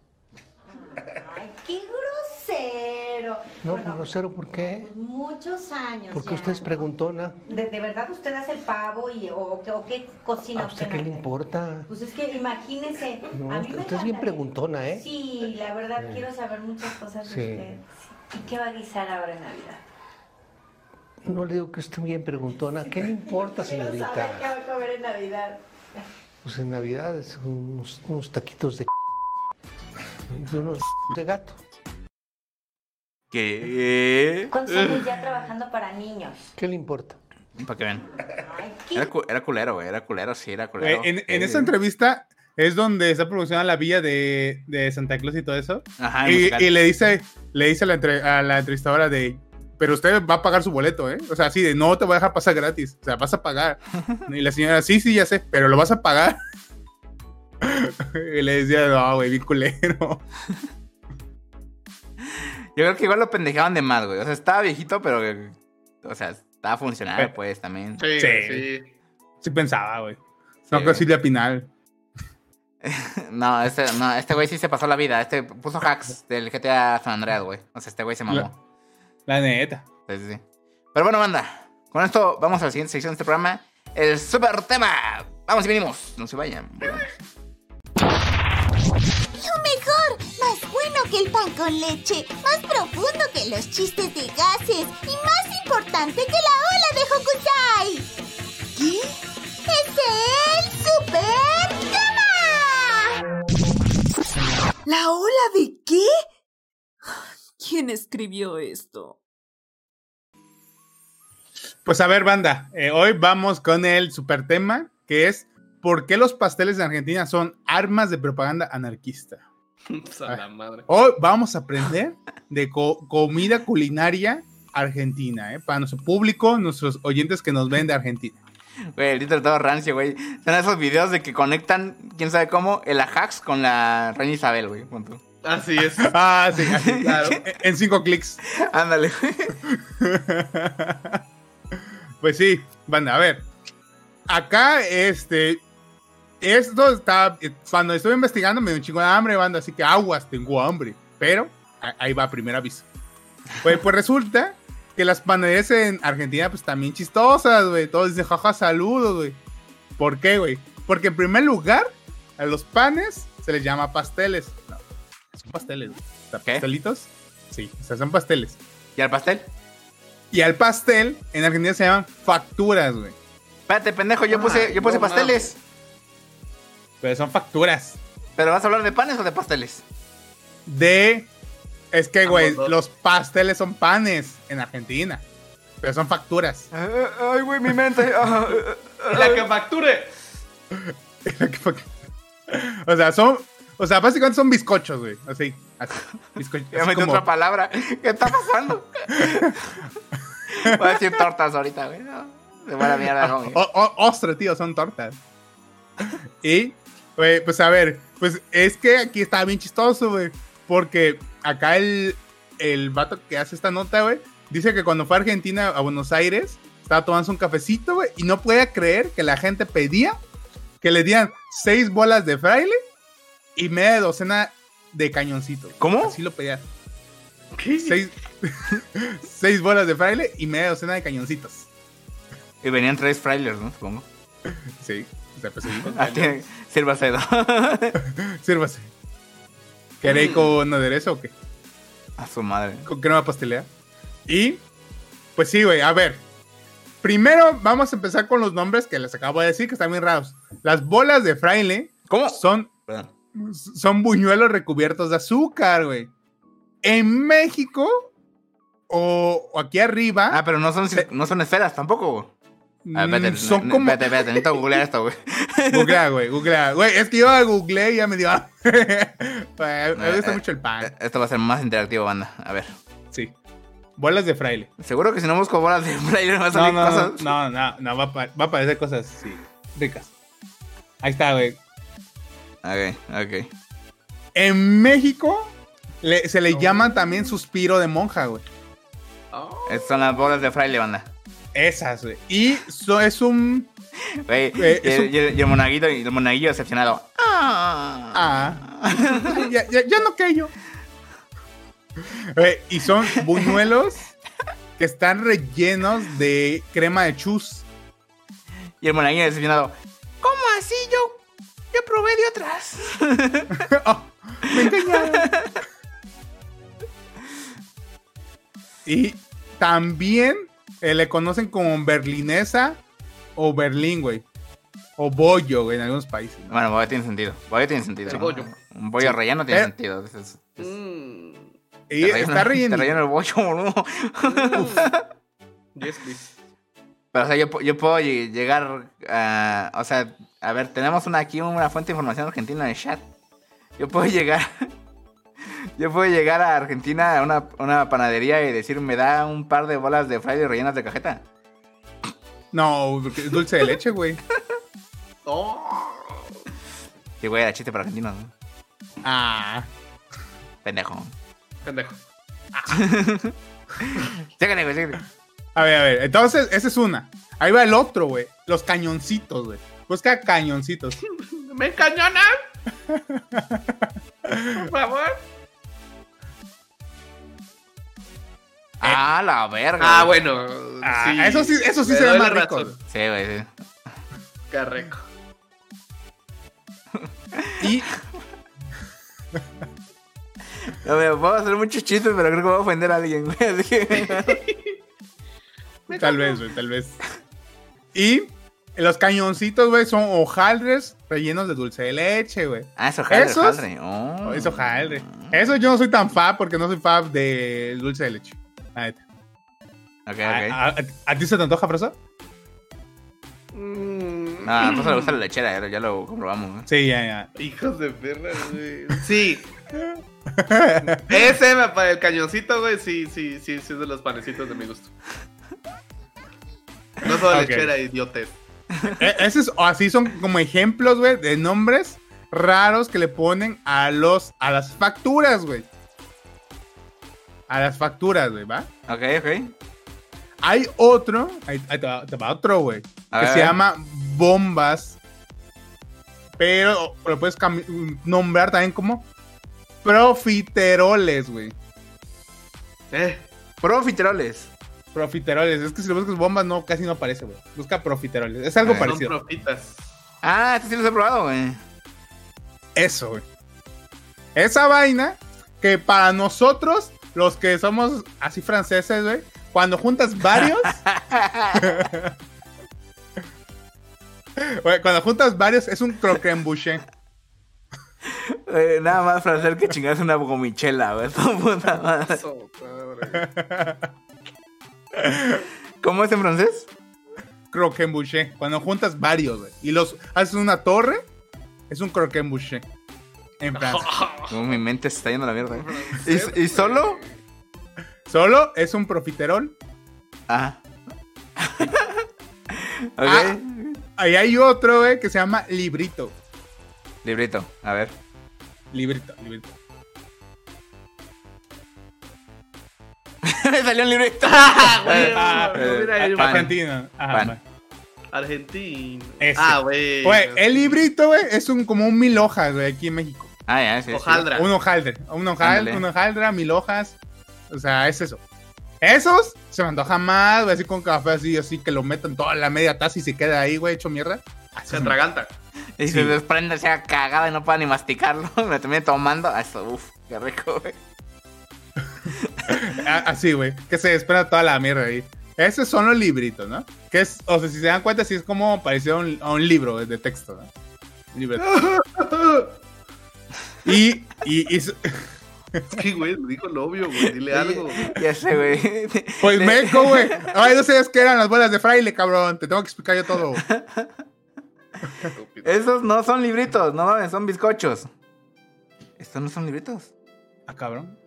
Ay, qué grosero. No, Bueno, grosero, ¿por qué? Muchos años. Porque ya, usted es preguntona. ¿De, de verdad usted hace el pavo y, o, qué- o qué cocina ¿A usted qué le importa? Pues es que imagínese. No, a mí me usted es bien encantaría- preguntona, ¿eh? Sí, la verdad quiero saber muchas cosas de usted. ¿Y qué va a guisar ahora en Navidad? No le digo que esté bien preguntona. ¿Qué le importa, Quiero saber qué señorita? va a comer en Navidad. Pues en Navidad es unos, unos taquitos de y unos de gato. ¿Qué? ¿Cuántos años ya trabajando para niños? ¿Qué le importa? Para que vean. Ay, qué Era, cu- era culero, güey. Era culero, sí, era culero. Güey, en, en Eh, esa entrevista es donde está promocionada la villa de, de Santa Claus y todo eso. Ajá, Y, y le dice, le dice a la, entre- a la entrevistadora de, pero usted va a pagar su boleto, ¿eh? O sea, así de, no te voy a dejar pasar gratis, o sea, vas a pagar. Y la señora, sí, sí, ya sé, pero lo vas a pagar. y le decía, no, güey, bien culero. Yo creo que igual lo pendejaban de más, güey. O sea, estaba viejito, pero. O sea, estaba funcional, pues, también. Sí, Sí. sí. Sí pensaba, güey. Sí, No, que güey. Silvia Pinal. No, este, no, este güey sí se pasó la vida. Este puso hacks del GTA San Andreas, güey. O sea, este güey se mamó. La neta. Sí, sí, sí. Pero bueno, banda. Con esto vamos a la siguiente sección de este programa. El super tema. Vamos y venimos. No se vayan. Lo mejor, más bueno que el pan con leche, más profundo que los chistes de gases y más importante que la ola de Hokusai. ¿Qué? ¡Es el Super Gama! ¿La ola de qué? ¿Quién escribió esto? Pues a ver, banda, eh, hoy vamos con el super tema que es ¿por qué los pasteles de Argentina son armas de propaganda anarquista? Pues a la madre. Hoy vamos a aprender de co- comida culinaria argentina, ¿eh? para nuestro público, nuestros oyentes que nos ven de Argentina. Güey, el título todo rancio, güey. Son esos videos de que conectan, quién sabe cómo, el Ajax con la reina Isabel, güey. Así es. Ah, sí, así, claro, en cinco clics. Ándale. Pues sí, banda, a ver. Acá, este. Esto está. Cuando estuve investigando me dio un chingo de hambre, banda, así que aguas, tengo hambre. Pero ahí va, primer aviso. Pues, pues resulta que las panaderías en Argentina, pues también chistosas, güey. Todos dicen, jaja, saludos, güey. ¿Por qué, güey? Porque en primer lugar, a los panes se les llama pasteles. Son pasteles, güey. O sea, ¿Qué? ¿Pastelitos? Sí, o sea, son pasteles. ¿Y al pastel? Y al pastel, en Argentina se llaman facturas, güey. Espérate, pendejo, yo puse, yo puse no pasteles. Pero son facturas. ¿Pero vas a hablar de panes o de pasteles? De. Es que, güey, los pasteles son panes en Argentina. Pero son facturas. Ay, güey, mi mente. Ah, La que facture. o sea, son. O sea, básicamente son bizcochos, güey. Así. Así. Bizcochos. Ya metí como- otra palabra. ¿Qué está pasando? Voy a decir tortas ahorita, güey. No, de buena mierda, no, güey. O- o- ostras, tío, son tortas. y, güey, pues a ver, pues es que aquí está bien chistoso, güey. Porque acá el, el vato que hace esta nota, güey, dice que cuando fue a Argentina, a Buenos Aires, estaba tomando un cafecito, güey, y no podía creer que la gente pedía que le dieran seis bolas de fraile y media docena de cañoncitos. ¿Cómo? Así lo pedía. Seis, seis bolas de fraile y media docena de cañoncitos. Y venían tres frailers, ¿no? Supongo. Sí, o sea, pues sí. Ah, Sírvase dos. Sírvase. ¿Queréis con aderezo o qué? A su madre. ¿Con crema pastelera? Y, pues sí, güey, a ver. Primero vamos a empezar con los nombres que les acabo de decir, que están bien raros. Las bolas de fraile ¿Cómo? son. Son buñuelos recubiertos de azúcar, güey. En México, o, o aquí arriba, Ah, pero no son, no son esferas tampoco, güey. Ah, mm, son no, no, como... espérate, espérate, necesito googlear esto, güey. Googlea, güey, googlea. Güey, es que yo googleé y ya me dio... hambre. me gusta Eh, mucho el pan. Eh, Esto va a ser más interactivo, banda. A ver. Sí. Bolas de fraile. Seguro que si no busco bolas de fraile me va a No, salir no, cosas. no, no, no, va a, va a aparecer cosas sí, ricas. Ahí está, güey. Ok, ok. En México le- se le llaman también suspiro de monja, güey. Estas son las bolas de fraile, banda. Esas, güey. Y so- es un... Güey, Eh, y, es un- y el, y el monaguillo, y el monaguillo decepcionado. Ah. ya, ya, ya no que yo. Güey, y son buñuelos que están rellenos de crema de chus. Y el monaguillo decepcionado. ¿Cómo así? Yo, yo probé de otras. Oh, me engañaron. y también eh, le conocen como berlinesa o berlín, güey. O bollo, güey, en algunos países. ¿no? Bueno, bollo tiene sentido. Bollo tiene sentido. Sí, ¿no? bollo. Un bollo Sí. relleno tiene Eh. sentido. Es- es- es- Mm, Y te relleno- está Te relleno. relleno el bollo, boludo. yes, please. Pero, o sea, yo, pu- yo puedo lle- llegar a... O sea, a ver, tenemos una, aquí una fuente de información argentina en el chat. Yo puedo llegar... Yo puedo llegar a Argentina a una, una panadería y decir, me da un par de bolas de fraile rellenas de cajeta. No, es dulce de leche, güey. Oh. Sí, güey, era chiste para argentinos, ¿no? Ah. Pendejo. Pendejo. Chécale, güey, chécale. A ver, a ver. Entonces, esa es una. Ahí va el otro, güey. Los cañoncitos, güey. Busca cañoncitos. ¡Me encañonan! Por favor. Ah, la verga. Ah, bueno. Ah, sí. eso sí, eso sí Me se ve más rico. razón. Sí, güey, sí. Qué rico. Y No, me puedo hacer muchos chistes, pero creo que voy a ofender a alguien, güey. Así que... Tal vez, güey, tal vez. Y los cañoncitos, güey, son hojaldres rellenos de dulce de leche, güey. Ah, eso jaldre, ¿Esos? jaldre. Oh. Es hojaldre. Eso yo no soy tan fan porque no soy fan de dulce de leche. Neta. Ok, ¿A, ok. a- a ti se te antoja, Frosa? Mm, No, no se le gusta la lechera, ya, ya lo comprobamos. ¿no? Sí, ya, ya. Hijos de perra, güey. Sí. Ese, me pa- el cañoncito, güey, sí, sí, sí, sí es de los panecitos de mi gusto. No soy Ok. lechera, idiotes. E- Ese es, así son como ejemplos, güey, de nombres raros que le ponen a los a las facturas, güey. A las facturas, güey, ¿va? Ok, ok. Hay otro, te, va, va otro, güey, que ver. se llama bombas, pero lo puedes nombrar también como profiteroles, güey. Eh, Profiteroles. Profiteroles, es que si lo buscas bombas no casi no aparece, güey. Busca profiteroles, es algo Ah, son parecido. profitas. Ah, este sí los he probado, güey. Eso, güey. Esa vaina que para nosotros, los que somos así franceses, güey, cuando juntas varios. Güey, cuando juntas varios es un croquembouché. Eh, nada más hacer que chingas una gomichela, güey. Puta madre. ¿Cómo es en francés? Croquembouché. Cuando juntas varios, güey. Y los haces una torre, es un croquembouché. En. Como mi mente se está yendo a la mierda. güey. ¿Y, y solo? Solo es un profiterol. Ah. ok. Ah. Ahí hay otro, güey, que se llama librito. Librito, a ver. Librito, librito. Me salió un. Ah, ahí, pan. Argentina. Ajá, Pan. va. Argentina. Ese. Ah, güey. Güey, el librito, güey, es un, como un mil hojas, güey, aquí en México. Ah, ya, sí. sí. Hojaldra. Un hojaldre. Un hojaldre, Ándale. un hojaldra, mil hojas. O sea, es eso. Esos se me antoja más, güey, así con café, así, así, que lo metan toda la media taza y se queda ahí, güey, hecho mierda. Así Se atraganta. Y Sí. se desprende, sea cagada y no pueda ni masticarlo. Me terminé tomando. Ah, Eso, uff, qué rico, güey. A- Así, güey, que se espera toda la mierda ahí. Esos son los libritos, ¿no? Que es, o sea, si se dan cuenta, sí es como parecido a un, a un libro de texto, ¿no? Un libreto. y, y, y Sí, güey, dijo el obvio, güey. Dile algo. Ya sé, güey. pues meco, güey. Ay, no sabías que eran las bolas de fraile, cabrón. Te tengo que explicar yo todo. Estúpido. Esos no son libritos, no mames, son bizcochos. Estos no son libritos. Ah, cabrón.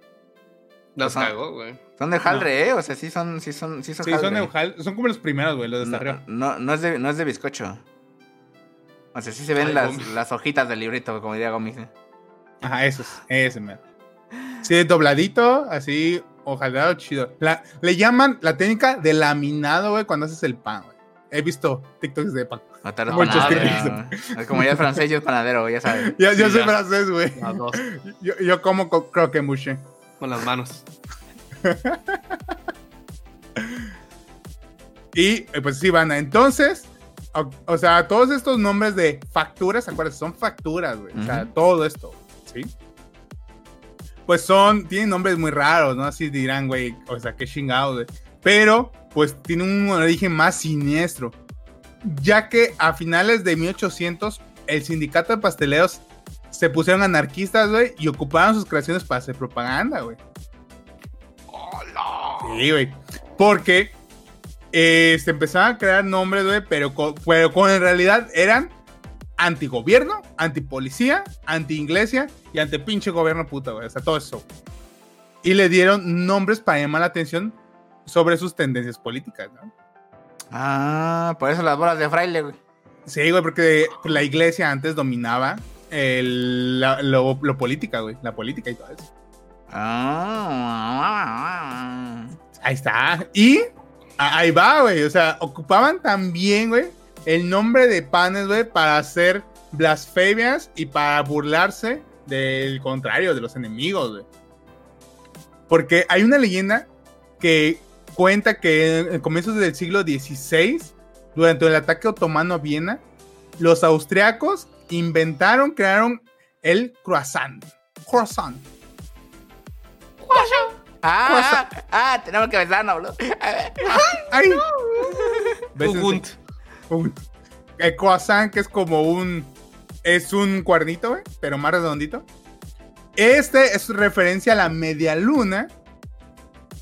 Nos Ajá. cagó, güey. Son de jaldre, ¿eh? O sea, sí son, sí son, sí son Sí, son, de hojal- son como los primeros, güey, los de no, arriba. no, no es de, no es de bizcocho. O sea, sí se ven Ay, las, las hojitas del librito, como diría Gomis. ¿eh? Ajá, esos, ese, mero. Sí, dobladito, así, ojalá chido. La- le llaman la técnica de laminado, güey, cuando haces el pan, güey. He visto TikToks de pan. O tal vez Muchos panadero, güey. Como ya es francés, yo es panadero, ya sabes. Yo, yo Sí, soy ya. francés, güey. Las. Yo, yo como co- croquembouché. Con las manos. Y eh, pues sí, van. Entonces, o, o sea, todos estos nombres de facturas, acuérdense, son facturas, güey. O sea, todo esto, ¿sí? Pues son, tienen nombres muy raros, ¿no? Así dirán, güey, o sea, qué chingados, güey. Pero, pues tiene un origen más siniestro. Ya que a finales de 1800, el sindicato de pasteleros se pusieron anarquistas, güey, y ocuparon sus creaciones para hacer propaganda, güey. Sí, güey. Porque eh, se empezaron a crear nombres, güey, pero con, pero con en realidad eran antigobierno, antipolicía, anti-iglesia y anti pinche gobierno puta, güey. O sea, todo eso. Y le dieron nombres para llamar la atención sobre sus tendencias políticas, ¿no? Ah, por eso las bolas de fraile, güey. Sí, güey, porque la iglesia antes dominaba el- la, lo, lo política, güey. La política y todo eso. Ah. Ahí está. Y ahí va, güey. O sea, ocupaban también, güey, el nombre de panes, güey, para hacer blasfemias y para burlarse del contrario, de los enemigos, güey. Porque hay una leyenda que cuenta que en comienzos del siglo XVI, durante el ataque otomano a Viena, los austriacos inventaron, crearon el croissant. Croissant. Ah, ah, ah, tenemos que besarnos, boludo. Ay. Un- El croissant, que es como un. Es un cuernito, güey, pero más redondito. Este es referencia a la media luna,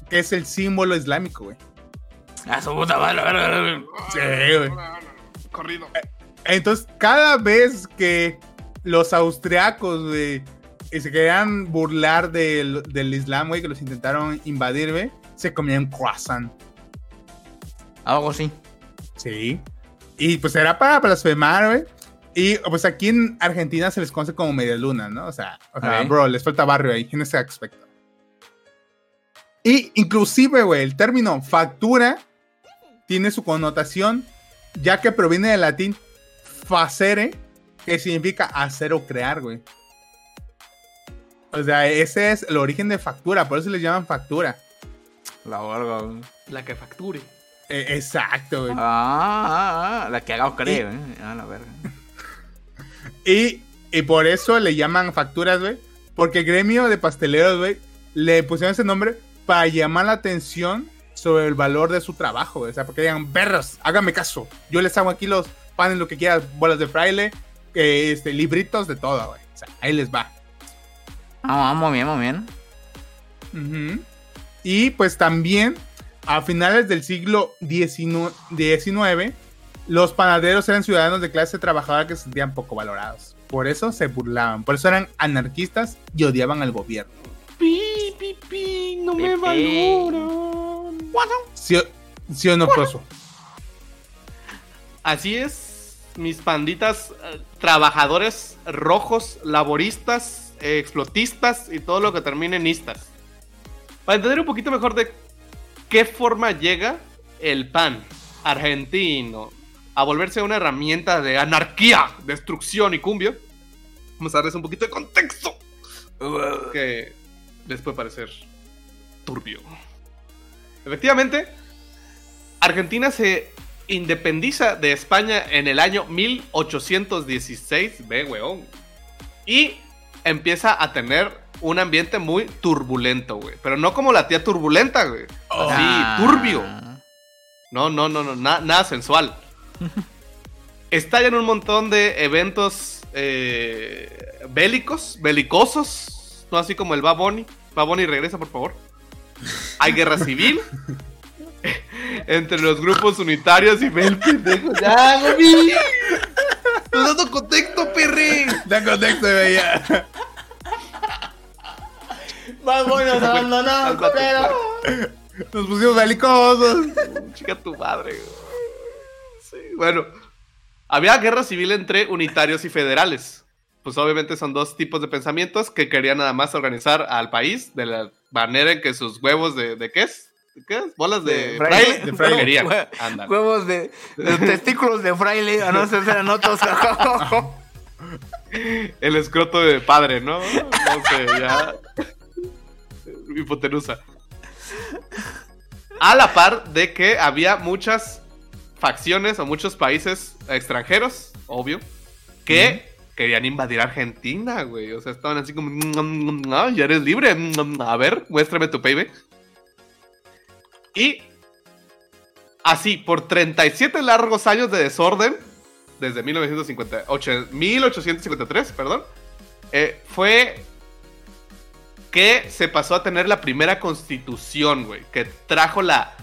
que es el símbolo islámico, güey. A su puta madre. Sí, güey. Corrido. Entonces, cada vez que los austriacos, güey, se querían burlar del, del Islam, güey, que los intentaron invadir, güey, se comían croissant. Algo así. Sí. Y pues era para blasfemar, güey. Y pues aquí en Argentina se les conoce como media luna, ¿no? O sea, o sea, Ok. bro, les falta barrio ahí en ese aspecto. Y inclusive, güey, el término factura tiene su connotación, ya que proviene del latín facere, que significa hacer o crear, güey. O sea, ese es el origen de factura, por eso les llaman factura. La verga, güey. La que facture. Eh, exacto, güey. Ah, ah, ah, la que haga creo, eh. Ah, la verga. Y, y por eso le llaman facturas, güey. Porque el gremio de pasteleros, güey, le pusieron ese nombre para llamar la atención sobre el valor de su trabajo, güey. O sea, porque digan, perros, hágame caso. Yo les hago aquí los panes, lo que quieras, bolas de fraile, eh, este, libritos de todo, güey. O sea, ahí les va. Ah, muy bien, muy bien. Y pues también a finales del siglo XIX, los panaderos eran ciudadanos de clase trabajadora que se sentían poco valorados. Por eso se burlaban, por eso eran anarquistas y odiaban al gobierno. Pi, pi, pi, no me valoran. ¿Sí, o- sí o no, Proso? Así es, mis panditas, eh, trabajadores rojos, laboristas, eh, explotistas y todo lo que termine en istas. Para entender un poquito mejor de qué forma llega el pan argentino a volverse una herramienta de anarquía, destrucción y cumbio, vamos a darles un poquito de contexto que les puede parecer turbio. Efectivamente, Argentina se independiza de España en el año 1816, ve, weón. Y empieza a tener un ambiente muy turbulento, güey. Pero no como la tía turbulenta, güey. Así, Ah. turbio. No, no, no, no, na- nada sensual. Estallan un montón de eventos eh, bélicos, belicosos, no así como el Baboni. Baboni regresa, por favor. Hay guerra civil entre los grupos unitarios y ve el pendejo. ¡Ya, Gomi! ¡Estoy dando contexto, perre! Da contexto, güey. ya. ¡Vámonos, abandonados, Nos pusimos belicosos. Chica tu madre. güey. Sí, bueno. Había guerra civil entre unitarios y federales. Pues obviamente son dos tipos de pensamientos que querían nada más organizar al país de la manera en que sus huevos de, ¿de qué es? ¿De qué es? Bolas de, fraile. De fraile. querían. Hue- Ándale. Huevos de, de testículos de fraile, a no ser eran otros. El escroto de padre, ¿no? No sé, ya. Hipotenusa. A la par de que había muchas facciones o muchos países extranjeros, obvio, que querían invadir Argentina, güey. O sea, estaban así como, no, ya eres libre. A ver, muéstrame tu PIB. Y así, por 37 largos años de desorden, desde 1958, 1853, perdón, eh, fue que se pasó a tener la primera constitución, güey, que trajo la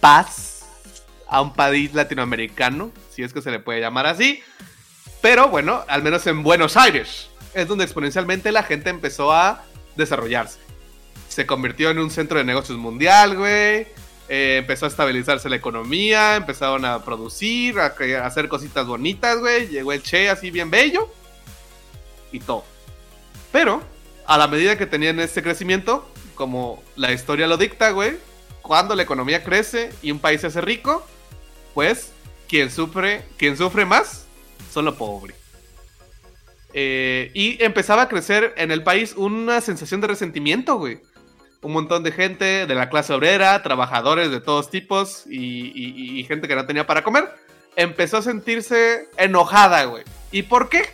paz a un país latinoamericano, si es que se le puede llamar así. Pero bueno, al menos en Buenos Aires, es donde exponencialmente la gente empezó a desarrollarse. Se convirtió en un centro de negocios mundial, güey. Eh, empezó a estabilizarse la economía, empezaron a producir, a, hacer cositas bonitas, güey. Llegó el Che así bien bello y todo. Pero, a la medida que tenían este crecimiento, como la historia lo dicta, güey, cuando la economía crece y un país se hace rico, pues quien sufre, quien sufre más son los pobres. Eh, y empezaba a crecer en el país una sensación de resentimiento, güey. Un montón de gente de la clase obrera, trabajadores de todos tipos y, y- y gente que no tenía para comer, empezó a sentirse enojada, güey. ¿Y por qué?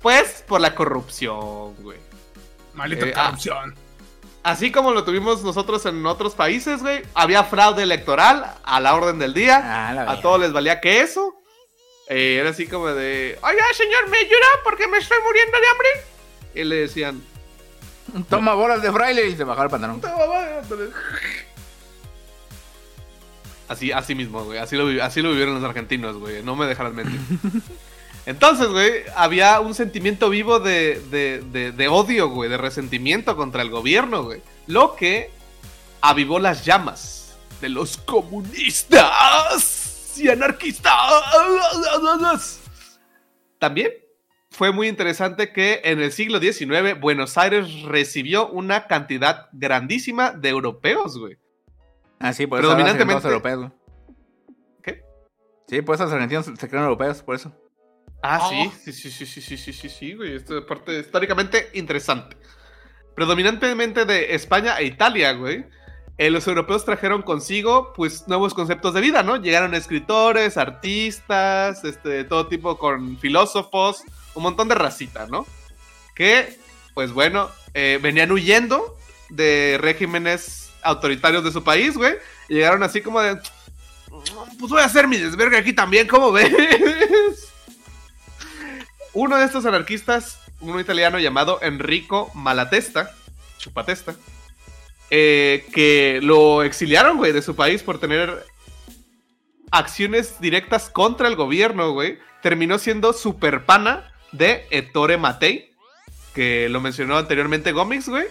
Pues por la corrupción, güey. Maldita Eh, ah. corrupción. así como lo tuvimos nosotros en otros países, güey, había fraude electoral a la orden del día. Ah, la a todos les valía que eso. Eh, era así como de, oiga, señor, ¿me ayuda porque me estoy muriendo de hambre? Y le decían, Toma bolas de fraile y se bajó el pantalón. Así, así mismo, güey. Así lo, vi- así lo vivieron los argentinos, güey. No me dejarán mentir. Entonces, güey, había un sentimiento vivo de, de, de- de odio, güey, de resentimiento contra el gobierno, güey. Lo que avivó las llamas de los comunistas y anarquistas. También fue muy interesante que en el siglo XIX Buenos Aires recibió una cantidad grandísima de europeos, güey. Ah, sí, por eso Predominantemente- europeos, güey. ¿Qué? Sí, por eso los argentinos se creen europeos, por eso. Ah, Oh. sí, sí, sí, sí, sí, sí, sí, sí, sí, güey. Esto es parte históricamente interesante. Predominantemente de España e Italia, güey. eh, los europeos trajeron consigo, pues, nuevos conceptos de vida, ¿no? Llegaron escritores, artistas, este, todo tipo con filósofos, un montón de racita, ¿no? Que, pues bueno, eh, venían huyendo de regímenes autoritarios de su país, güey. Y llegaron así como de, pues voy a hacer mi desvergue aquí también, ¿cómo ves? Uno de estos anarquistas, uno italiano llamado Enrico Malatesta, Chupatesta, eh, que lo exiliaron, güey, de su país por tener acciones directas contra el gobierno, güey, terminó siendo super pana de Ettore Matei, que lo mencionó anteriormente Gómez, güey,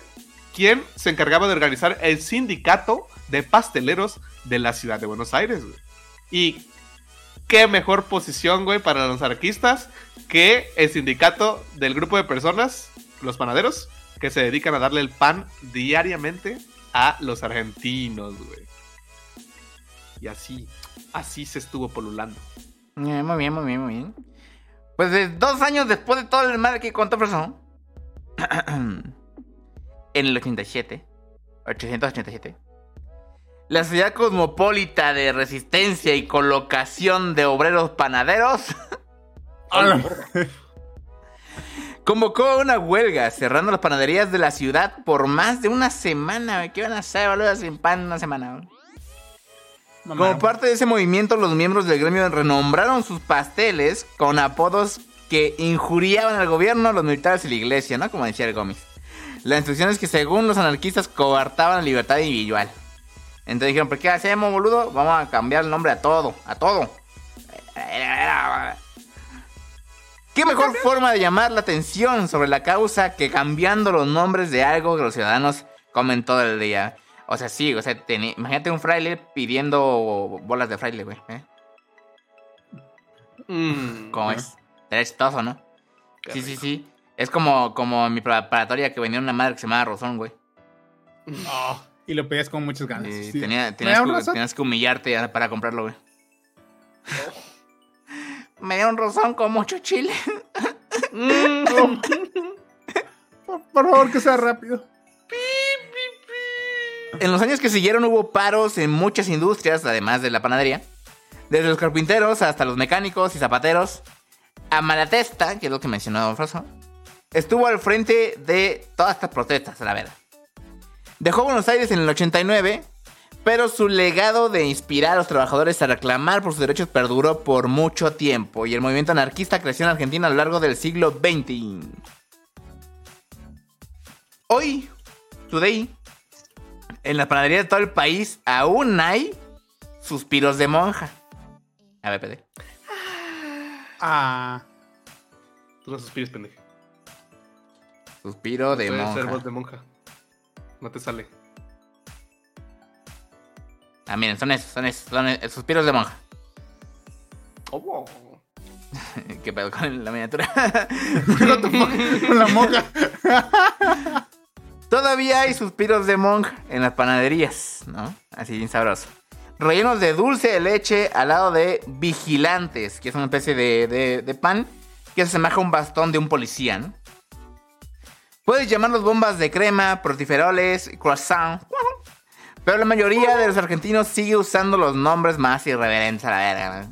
quien se encargaba de organizar el sindicato de pasteleros de la ciudad de Buenos Aires, güey. Y qué mejor posición, güey, para los anarquistas que el sindicato del grupo de personas, los panaderos, que se dedican a darle el pan diariamente a los argentinos, güey. Y así, así se estuvo polulando. Eh, muy bien, muy bien, muy bien. Pues de dos años después de todo el mal que contó Fresón, en el 87, 887, la sociedad cosmopolita de resistencia y colocación de obreros panaderos convocó una huelga cerrando las panaderías de la ciudad por más de una semana. ¿Qué van a hacer, boludo, sin pan en una semana? Como parte de ese movimiento, los miembros del gremio renombraron sus pasteles con apodos que injuriaban al gobierno, los militares y la iglesia, ¿no? Como decía el Gómez. La instrucción es que según los anarquistas coartaban la libertad individual. Entonces dijeron, ¿pero qué hacemos, boludo? Vamos a cambiar el nombre a todo, a todo. ¿Qué mejor forma de llamar la atención sobre la causa que cambiando los nombres de algo que los ciudadanos comen todo el día? O sea, sí, o sea, teni- imagínate un fraile pidiendo bolas de fraile, güey. ¿eh? Mm, ¿Cómo es? Era chistoso, ¿no? Sí, sí, sí. Es como, como en mi preparatoria que venía una madre que se llamaba Rosón, güey. Oh, y lo pedías con muchas ganas. Sí. tenía- ¿Me tenías, que, razón? tenías que humillarte para comprarlo, güey. Me dio un rosón con mucho chile. Por, por favor, que sea rápido. En los años que siguieron hubo paros en muchas industrias, además de la panadería. Desde los carpinteros hasta los mecánicos y zapateros. A Malatesta, que es lo que mencionó Don Froso, estuvo al frente de todas estas protestas, la verdad. Dejó Buenos Aires en el 89, pero su legado de inspirar a los trabajadores a reclamar por sus derechos perduró por mucho tiempo y el movimiento anarquista creció en Argentina a lo largo del siglo XX. Hoy, today, en las panaderías de todo el país aún hay suspiros de monja. A ver, PD. Ah, Tú no suspires, pendejo. Suspiro de Puede ser monja. voz de monja. No te sale. Ah, miren, son esos, son esos, son esos, suspiros de monja. ¿Cómo? ¿Qué pedo con la miniatura? con la monja. Todavía hay suspiros de monja en las panaderías, ¿no? Así bien sabroso. Rellenos de dulce de leche al lado de vigilantes, que es una especie de, de- pan que se asemeja a un bastón de un policía, ¿no? Puedes llamarlos bombas de crema, protiferoles, croissant. Pero la mayoría de los argentinos sigue usando los nombres más irreverentes a la verga.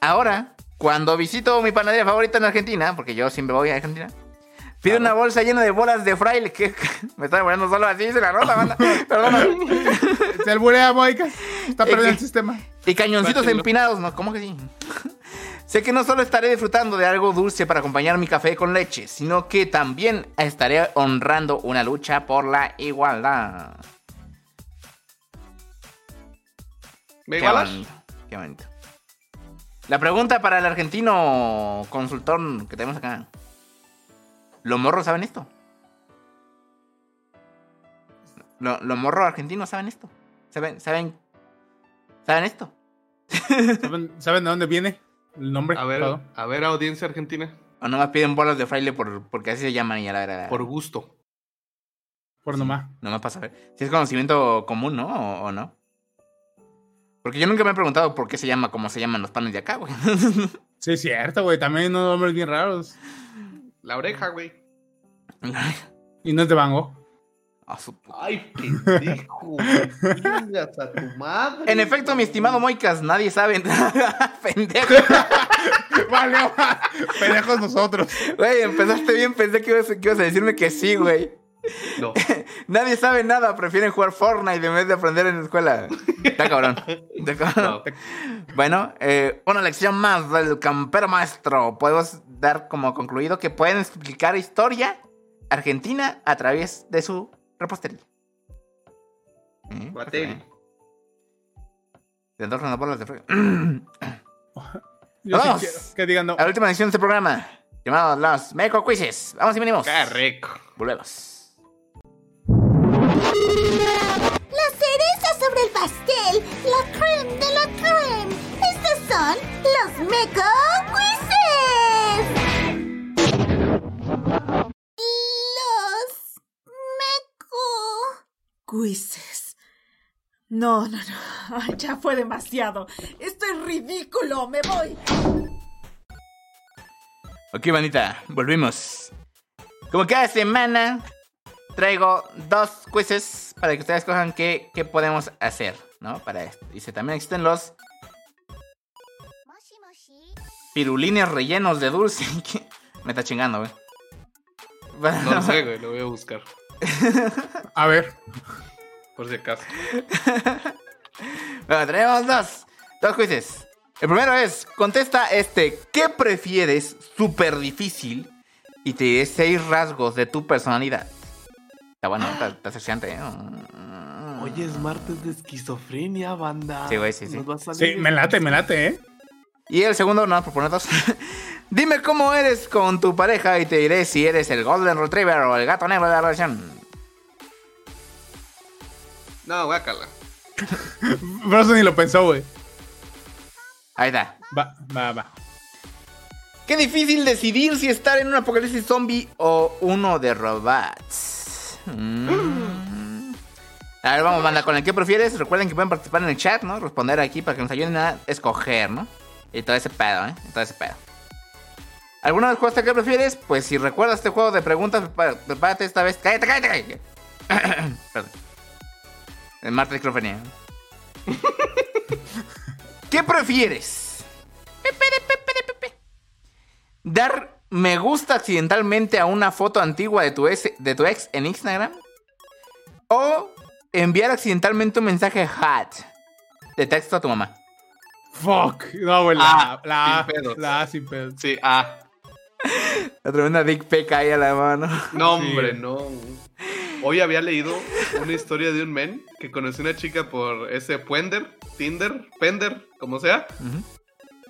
Ahora, cuando visito mi panadería favorita en Argentina, porque yo siempre voy a Argentina, Pide una bolsa llena de bolas de fraile. que Me está poniendo solo así, se la rota, banda. Perdona. Se alburea, Moicas. Está perdiendo el sistema. Y cañoncitos empinados, ¿no? ¿Cómo que sí? sé que no solo estaré disfrutando de algo dulce para acompañar mi café con leche, sino que también estaré honrando una lucha por la igualdad. ¿Me Qué igualas? bonito, qué bonito. La pregunta para el argentino consultor que tenemos acá. ¿Los morros saben esto? ¿Lo- ¿Los morros argentinos saben esto? ¿Saben, saben, saben esto? ¿Saben, saben de dónde viene el nombre? A ver, Todo. a ver, audiencia argentina. ¿O nomás piden bolas de fraile por, porque así se llaman y a la verdad? Por gusto. Por nomás. Nomás para saber. Si es conocimiento común, ¿no? ¿O, o no? Porque yo nunca me he preguntado por qué se llama como se llaman los panes de acá, güey. Sí, es cierto, güey. También unos nombres bien raros. La oreja, güey. Y no es de puta. Ay, pendejo. a tu madre. En efecto, mi estimado Moicas, nadie sabe. Pendejo. Vale, va. pendejos nosotros. Güey, empezaste bien, pensé que ibas, que ibas a decirme que sí, güey. No. Nadie sabe nada, prefieren jugar Fortnite en vez de aprender en la escuela. Está cabrón. Está cabrón. No. Bueno, eh, una lección más del campero maestro. Podemos dar como concluido que pueden explicar historia argentina a través de su repostería. ¿Eh? Guategui. ¿Eh? De las bolas de frío. Yo sí Vamos. quiero que digan no. A la última edición de este programa, llamado Los Meco Quizzes. Vamos y venimos. Qué rico. Volvemos. La cereza sobre el pastel, la creme de la creme. Estos son los Meco Quizzes. No, no, no. Ay, ya fue demasiado. Esto es ridículo. Me voy. Ok, manita, volvimos. Como cada semana, traigo dos quizzes para que ustedes cojan qué, qué podemos hacer, ¿no? Para esto. Dice, también existen los pirulines rellenos de dulce. ¿Qué? Me está chingando, güey. No lo sé, güey. Lo voy a buscar. A ver. Por si acaso. Bueno, tenemos dos. Dos quizzes. El primero es, contesta este, ¿qué prefieres? Súper difícil. Y te diré seis rasgos de tu personalidad. Está bueno, está, está asfixiante, ¿eh? Oye, es martes de esquizofrenia, banda. Sí, güey, sí, sí. Sí, me late, me late, ¿eh? Y el segundo, no, por poner dos. Dime cómo eres con tu pareja y te diré si eres el Golden Retriever o el gato negro de la relación. No, guácala. Pero eso ni lo pensó, güey. Ahí está. Va, va, va. Qué difícil decidir si estar en un apocalipsis zombie o uno de robots. Mm. A ver, vamos, banda, con el que prefieres. Recuerden que pueden participar en el chat, ¿no? Responder aquí para que nos ayuden a escoger, ¿no? Y todo ese pedo, ¿eh? Y todo ese pedo. ¿Alguna vez jugaste qué prefieres? Pues si recuerdas este juego de preguntas, prepá- prepárate esta vez. ¡Cállate, cállate, cállate! Perdón. El Marta Escrofenia. ¿Qué prefieres? ¿Dar me gusta accidentalmente a una foto antigua de tu, ex, de tu ex en Instagram? ¿O enviar accidentalmente un mensaje hot de texto a tu mamá? Fuck. No, güey. La, Ah, la, sin pedos. la A sin pedos. Sí, ah. La tremenda dick pic ahí a la mano. No, hombre, no. Hoy había leído una historia de un men que conoció una chica por ese Puender, Tinder, Pender, como sea.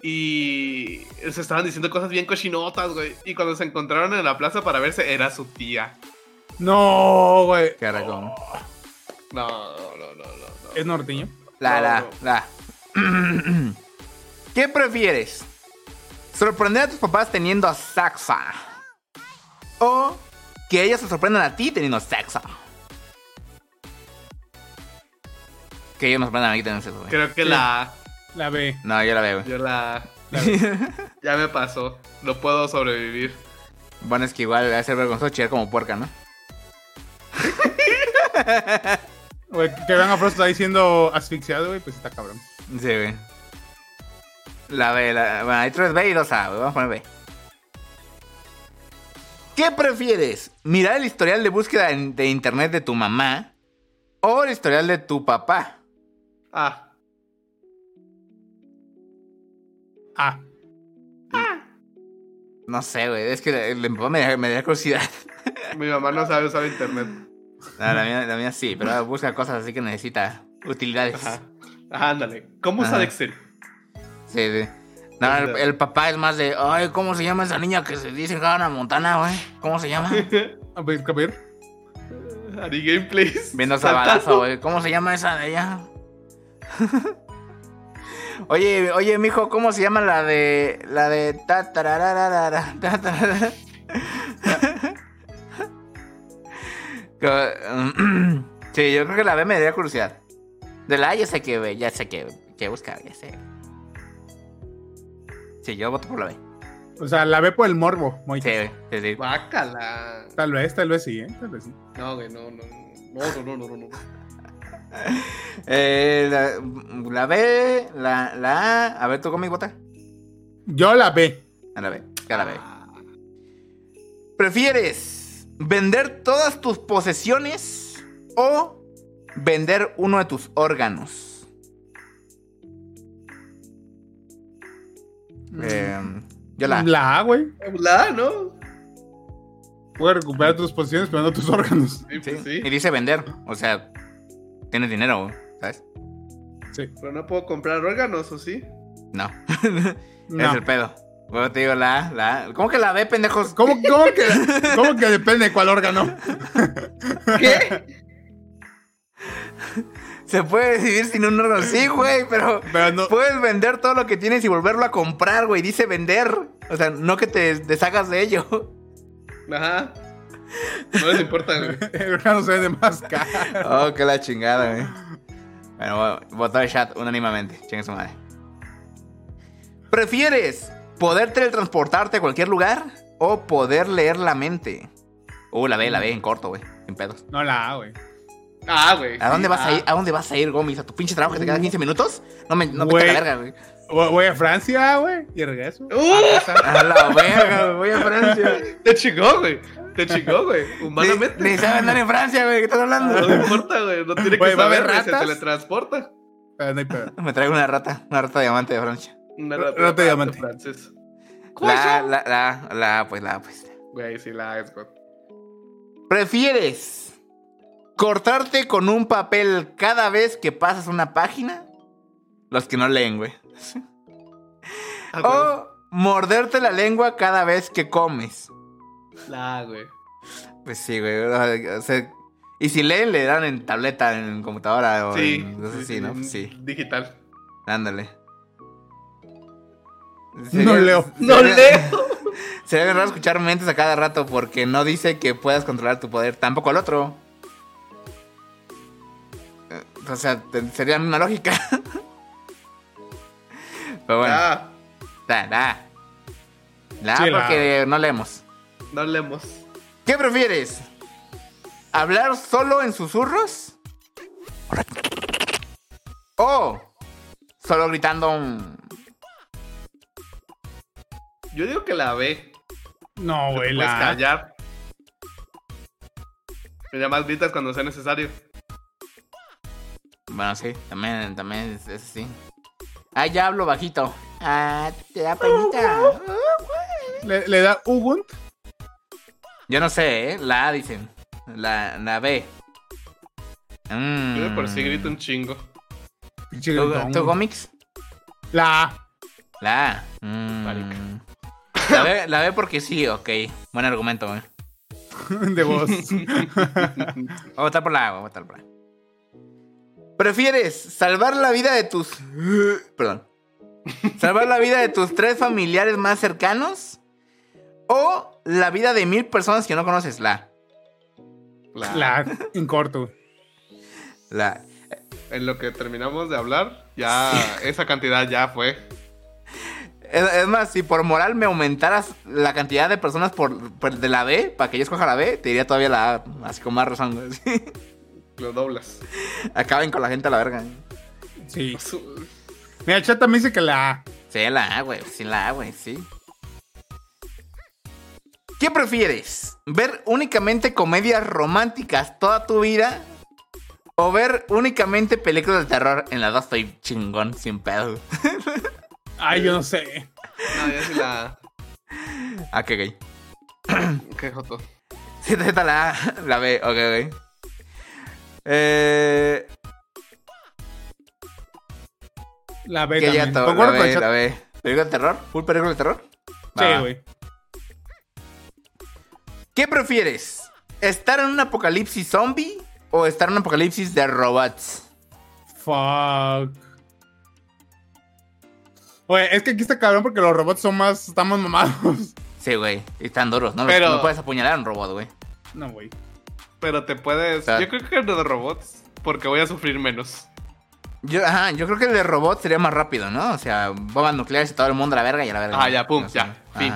Y se estaban diciendo cosas bien cochinotas, güey. Y cuando se encontraron en la plaza para verse, era su tía. No, güey. Qué racón. No, no, no, no, no. Es norteño. La, la, No, la. ¿Qué prefieres? ¿Sorprender a tus papás teniendo sexo? ¿O que ellos se sorprendan a ti teniendo sexo? Que ellos me sorprendan a mí teniendo sexo, güey. Creo que la. La B. No, yo la veo, güey. Yo la. ya me pasó. No puedo sobrevivir. Bueno, es que igual va a ser vergonzoso chillar como puerca, ¿no? Güey, que vean a Frost ahí siendo asfixiado, güey, pues está cabrón. Sí, güey. La B, la... Bueno, hay tres B y dos A, güey. Vamos a poner B. ¿Qué prefieres? ¿Mirar el historial de búsqueda de internet de tu mamá o el historial de tu papá? Ah, Ah, No sé, güey. Es que el de mi papá me da, me da curiosidad. mi mamá no sabe usar internet. No, la, mía, la mía sí, pero busca cosas así que necesita utilidades. Ajá. Ándale. ¿Cómo usa. Excel? Sí. No, el, el papá es más de, ay, ¿cómo se llama esa niña que se dice Hannah Montana, güey? ¿Cómo se llama? a ver, a ver. Ari Gameplays. Viendo sabadazo, güey. ¿Cómo se llama esa de ella? oye, oye, mijo, ¿cómo se llama la de. la de. ta, tarararara, ta, tarara? Co- sí, yo creo que la B me daría curiosidad. De la A ya sé que ve, ya sé que, que busca, ya sé. Sí, yo voto por la B. O sea, la ve por el morbo, muy Sí, sí, sí. Bácala. Tal vez, tal vez sí, ¿eh? Tal vez sí. No, güey, no, no. No, no, no, no, no. no. Eh, la, la B, la, la A. A ver, ¿tú cómo vota? Yo la ve. A la B, a la B. ¿Prefieres vender todas tus posesiones o vender uno de tus órganos? Eh, yo la. La A, güey. La, ¿no? Puedes recuperar tus posiciones, pero no tus órganos. Sí, Sí, pues sí. Y dice vender. O sea, tienes dinero, güey, ¿sabes? Sí. Pero no puedo comprar órganos, ¿o sí? No. No. Es el pedo. Bueno, te digo la A, la. ¿Cómo que la B, pendejos? ¿Cómo, cómo que, ¿Cómo que depende de cuál órgano? ¿Qué? Se puede decidir sin un órgano. Sí, güey, pero. Pero no. Puedes vender todo lo que tienes y volverlo a comprar, güey. Dice vender. O sea, no que te deshagas de ello. Ajá. No les importa, güey. El órgano se vende más caro. Oh, qué la chingada, güey. Bueno, votó el chat unánimamente. Chingue su madre. ¿Prefieres poder teletransportarte a cualquier lugar o poder leer la mente? Uh, la B, la B en corto, güey. Sin pedos. No la A, güey. Ah, güey. ¿A sí, dónde vas ah. a ir? ¿A dónde vas a ir, Gomis? ¿A tu pinche trabajo que te queda 15 minutos? No me, no la verga, güey. Voy a Francia, güey, y regreso. ¡Uh! A la verga, güey. Voy a Francia. Te chingó, güey. Te chingó, güey. Humanamente. Ni, ni sabe andar en Francia, güey. ¿Qué estás hablando? No importa, güey. No tiene que Güey, ¿va a haber saber, güey, Se teletransporta. Ah, no hay pedo. Me traigo una rata. Una rata diamante de Francia. Una Rata rata diamante. francés. La, la, la, la, pues la, pues. Güey, sí, la es, güey. ¿Prefieres cortarte con un papel cada vez que pasas una página? Los que no leen, güey. Ah, güey. O morderte la lengua cada vez que comes. La, güey. Pues sí, güey. o sea, y si leen, le dan en tableta, en computadora o Sí. en cosas así, ¿no? Sí. Digital. Ándale. No leo. No leo. Sería raro escuchar mentes a cada rato porque no dice que puedas controlar tu poder. Tampoco al otro. O sea, sería una lógica. Pero bueno, Ah, la, la. La Sí, la- porque no leemos. no leemos. ¿Qué prefieres? ¿Hablar solo en susurros? ¿O solo gritando un... Yo digo que la B. No, güey, Puedes la callar. Y nada más gritas cuando sea necesario. Bueno, sí, también, también es, es así. Ah, ya hablo bajito. Ah, te da penita. Le, le da Ubuntu. Yo no sé, ¿eh? La A dicen. La, la B. Mm. Yo de por sí grito un chingo. ¿Tú, tú, Gomix? La A. La A. Mm. La B, la B porque sí, ok. Buen argumento, eh. de voz. Voy a votar por la A, voy a votar por la A. ¿Prefieres salvar la vida de tus... Perdón. ¿Salvar la vida de tus tres familiares más cercanos? ¿O la vida de mil personas que no conoces? La... La, La en corto. La... En lo que terminamos de hablar, ya esa cantidad ya fue. Es, es más, si por moral me aumentaras la cantidad de personas por, por- de la B, para que yo escoja la B, te diría todavía la A, así con más razón. sí. Lo doblas. Acaben con la gente a la verga. Sí. Su- Mira, el chat también dice que la A. Sí, la A, güey. Sí, la A, güey, sí. ¿Qué prefieres? ¿Ver únicamente comedias románticas toda tu vida? ¿O ver únicamente películas de terror? En las dos estoy chingón, sin pedo. Ay, yo no sé. No, ya sí la. ah, qué gay. Qué joto. Sí, esta la, la B, ok, ok. Eh, La B ya también. to- la con B, la B. ¿Película de terror? ¿Full película de terror? Sí, güey. ¿Qué prefieres? ¿Estar en un apocalipsis zombie o estar en un apocalipsis de robots? Fuck. Oye, es que aquí está cabrón porque los robots son más. Estamos mamados. Sí, güey. y Están duros. No, Pero- no puedes apuñalar a un robot, güey. No, güey. Pero te puedes. Yo creo que lo de robots. Porque voy a sufrir menos. Yo, ajá, yo creo que el de robot sería más rápido, ¿no? O sea, bombas nucleares y todo el mundo a la verga y a la verga. Ah, ya, pum, No sé. ya, fin.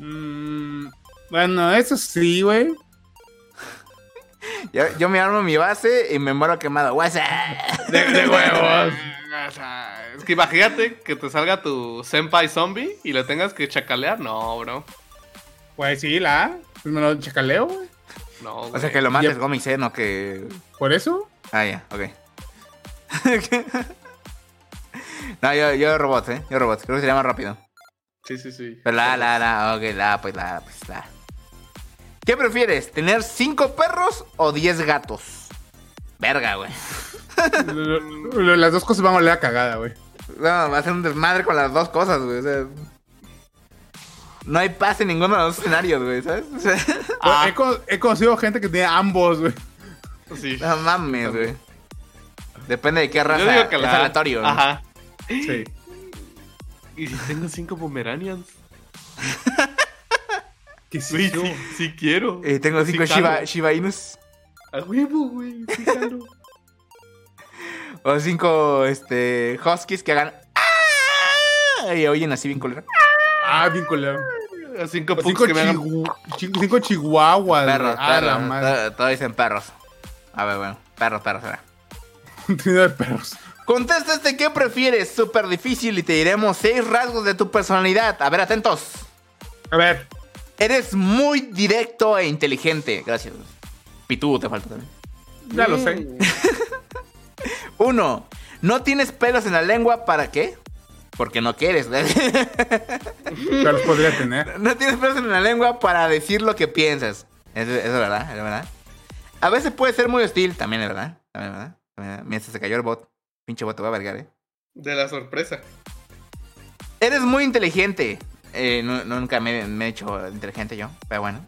Mm, bueno, eso sí, güey. Yo, yo me armo mi base y me muero quemado. De, de huevos. Es que imagínate que te salga tu senpai zombie y le tengas que chacalear. No, bro. Pues sí, la A. Pues me lo chacaleo, güey. No, O sea, que lo mates Ya- Gomis, ¿eh? No que... Por eso. Ah, ya, ok. no, yo, yo robot, ¿eh? Yo robot. Creo que sería más rápido. Sí, sí, sí. Pero la, la, la, ok, la, pues la, pues la. ¿Qué prefieres? ¿Tener cinco perros o diez gatos? Verga, güey. Lo- lo- Las dos cosas van a oler a cagada, güey. No, va a ser un desmadre con las dos cosas, güey. O sea, no hay paz en ninguno de los escenarios, güey, ¿sabes? O sea, Ah. He, co- he conocido gente que tiene ambos, güey. Sí. no mames, güey. Depende de qué raza. Yo digo que la. Es aleatorio, ¿no? Ajá. Sí. ¿Y si tengo cinco Pomeranians? ¿Qué Güey, sí, sí quiero. Eh, tengo cinco Sí, Shiba, Inus. A huevo, güey. Sí, jalo. O cinco, este, Huskies que hagan... ¡Ah! Y oyen así bien culero. Ah, bien culero. A cinco O pugs Cinco, que hagan. cinco chihuahuas. Perros. Ah, perros. Todos dicen perros. A ver, bueno. Perros, perros, será. Un trineo de perros. Contesta este qué prefieres, súper difícil y te diremos seis rasgos de tu personalidad. A ver, atentos. A ver. Eres muy directo e inteligente. Gracias. Pitú te falta también. Ya lo sé. Uno, no tienes pelos en la lengua, ¿para qué? Porque no quieres. Pero los podría tener. no tienes pelos en la lengua para decir lo que piensas. Eso, eso es verdad, es verdad. A veces puede ser muy hostil, también es verdad. También es verdad. También es verdad. Mira, se cayó el bot. Pinche bot, te voy a vergar, eh. De la sorpresa. Eres muy inteligente. Eh, nu- nunca me, me he hecho inteligente yo, pero bueno.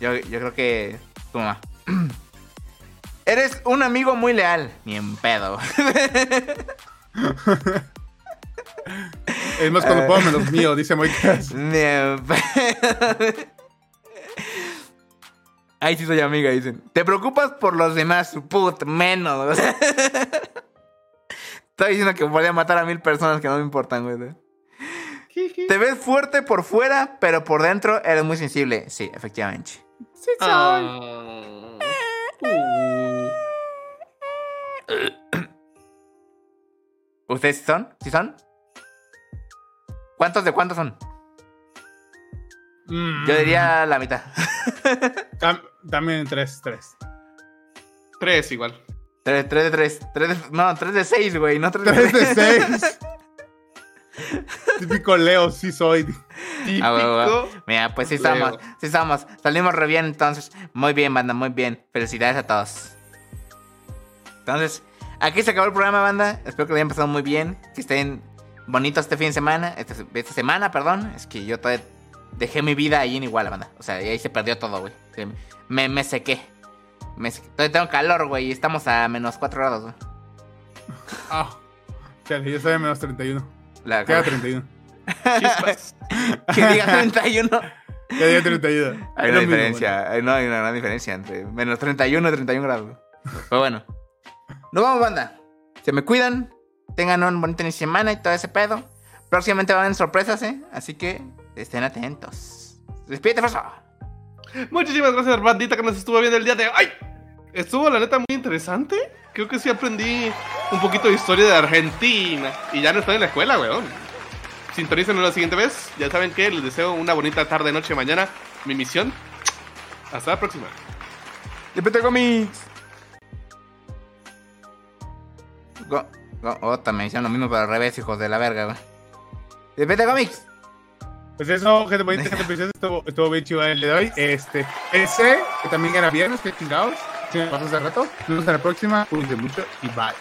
Yo, yo creo que tu mamá. Eres un amigo muy leal. Ni en pedo. Es más, Eh. cuando puedo menos mío, dice Moicas. Ay, sí soy amiga, dicen. Te preocupas por los demás, put, menos. Estoy diciendo que podría matar a mil personas que no me importan, güey. Te ves fuerte por fuera, pero por dentro eres muy sensible. Sí, efectivamente. Ah. Uh. ¿Ustedes sí son? ¿Sí son? ¿Cuántos de cuántos son? Mm, Yo diría la mitad. tam- también tres, tres. Tres igual. Tres, tres de tres. tres de- no, tres de seis, güey. No tres de Tres de seis. Típico Leo, sí soy. Típico. Ah, güey, güey. Mira, pues sí estamos. Sí estamos. Salimos re bien, entonces. Muy bien, banda, muy bien. Felicidades a todos. Entonces, aquí se acabó el programa, banda. Espero que lo hayan pasado muy bien. Que estén bonitos este fin de semana. Esta, esta semana, perdón. Es que yo todavía dejé mi vida ahí en Iguala, banda. O sea, ahí se perdió todo, güey. Sí, Me, me sequé. Me sequé. Todavía tengo calor, güey. Y estamos a menos 4 grados, güey. Ah, chale, yo estoy en menos 31. La- Queda 31. Chispas. que diga 31. Ya diga 31. Hay Es una mismo, diferencia, hay- no hay una gran diferencia entre menos 31 y 31 grados. Pero bueno. Nos vamos, banda. Se me cuidan. Tengan un bonito inicio de semana y todo ese pedo. Próximamente van a haber sorpresas, ¿eh? Así que estén atentos. Despídete, Froso. Muchísimas gracias, bandita, que nos estuvo viendo el día de hoy. Estuvo, la neta, muy interesante. Creo que sí aprendí un poquito de historia de Argentina. Y ya no estoy en la escuela, weón. Sintonícenos la siguiente vez. Ya saben que les deseo una bonita tarde, noche, mañana. mi misión. Hasta la próxima. Despete Comics. Go, go, otra me hicieron lo mismo pero al revés, hijos de la verga, güey. Despete Comics. Pues eso, gente bonita, este episodio estuvo, estuvo bien chido el de hoy. Este, ese, que también era viernes, que chingados. Si me pasó hace rato. Nos vemos en la próxima. Cuídense mucho y bye.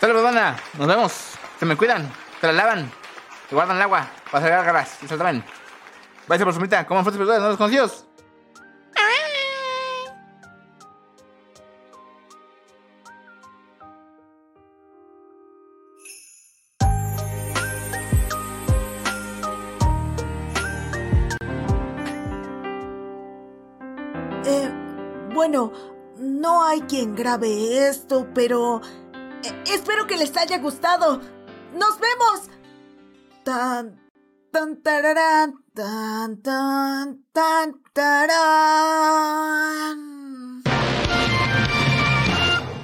Saludos, banda. Nos vemos. Se me cuidan. Se la lavan. Se guardan el agua. Para sacar garras. Y saltaban. Váyase por su mitad. Como fuertes personas, no los hay quien grabe esto, pero eh, espero que les haya gustado. ¡Nos vemos! Tan, tan, tararán, tan, tan, tan, tarán.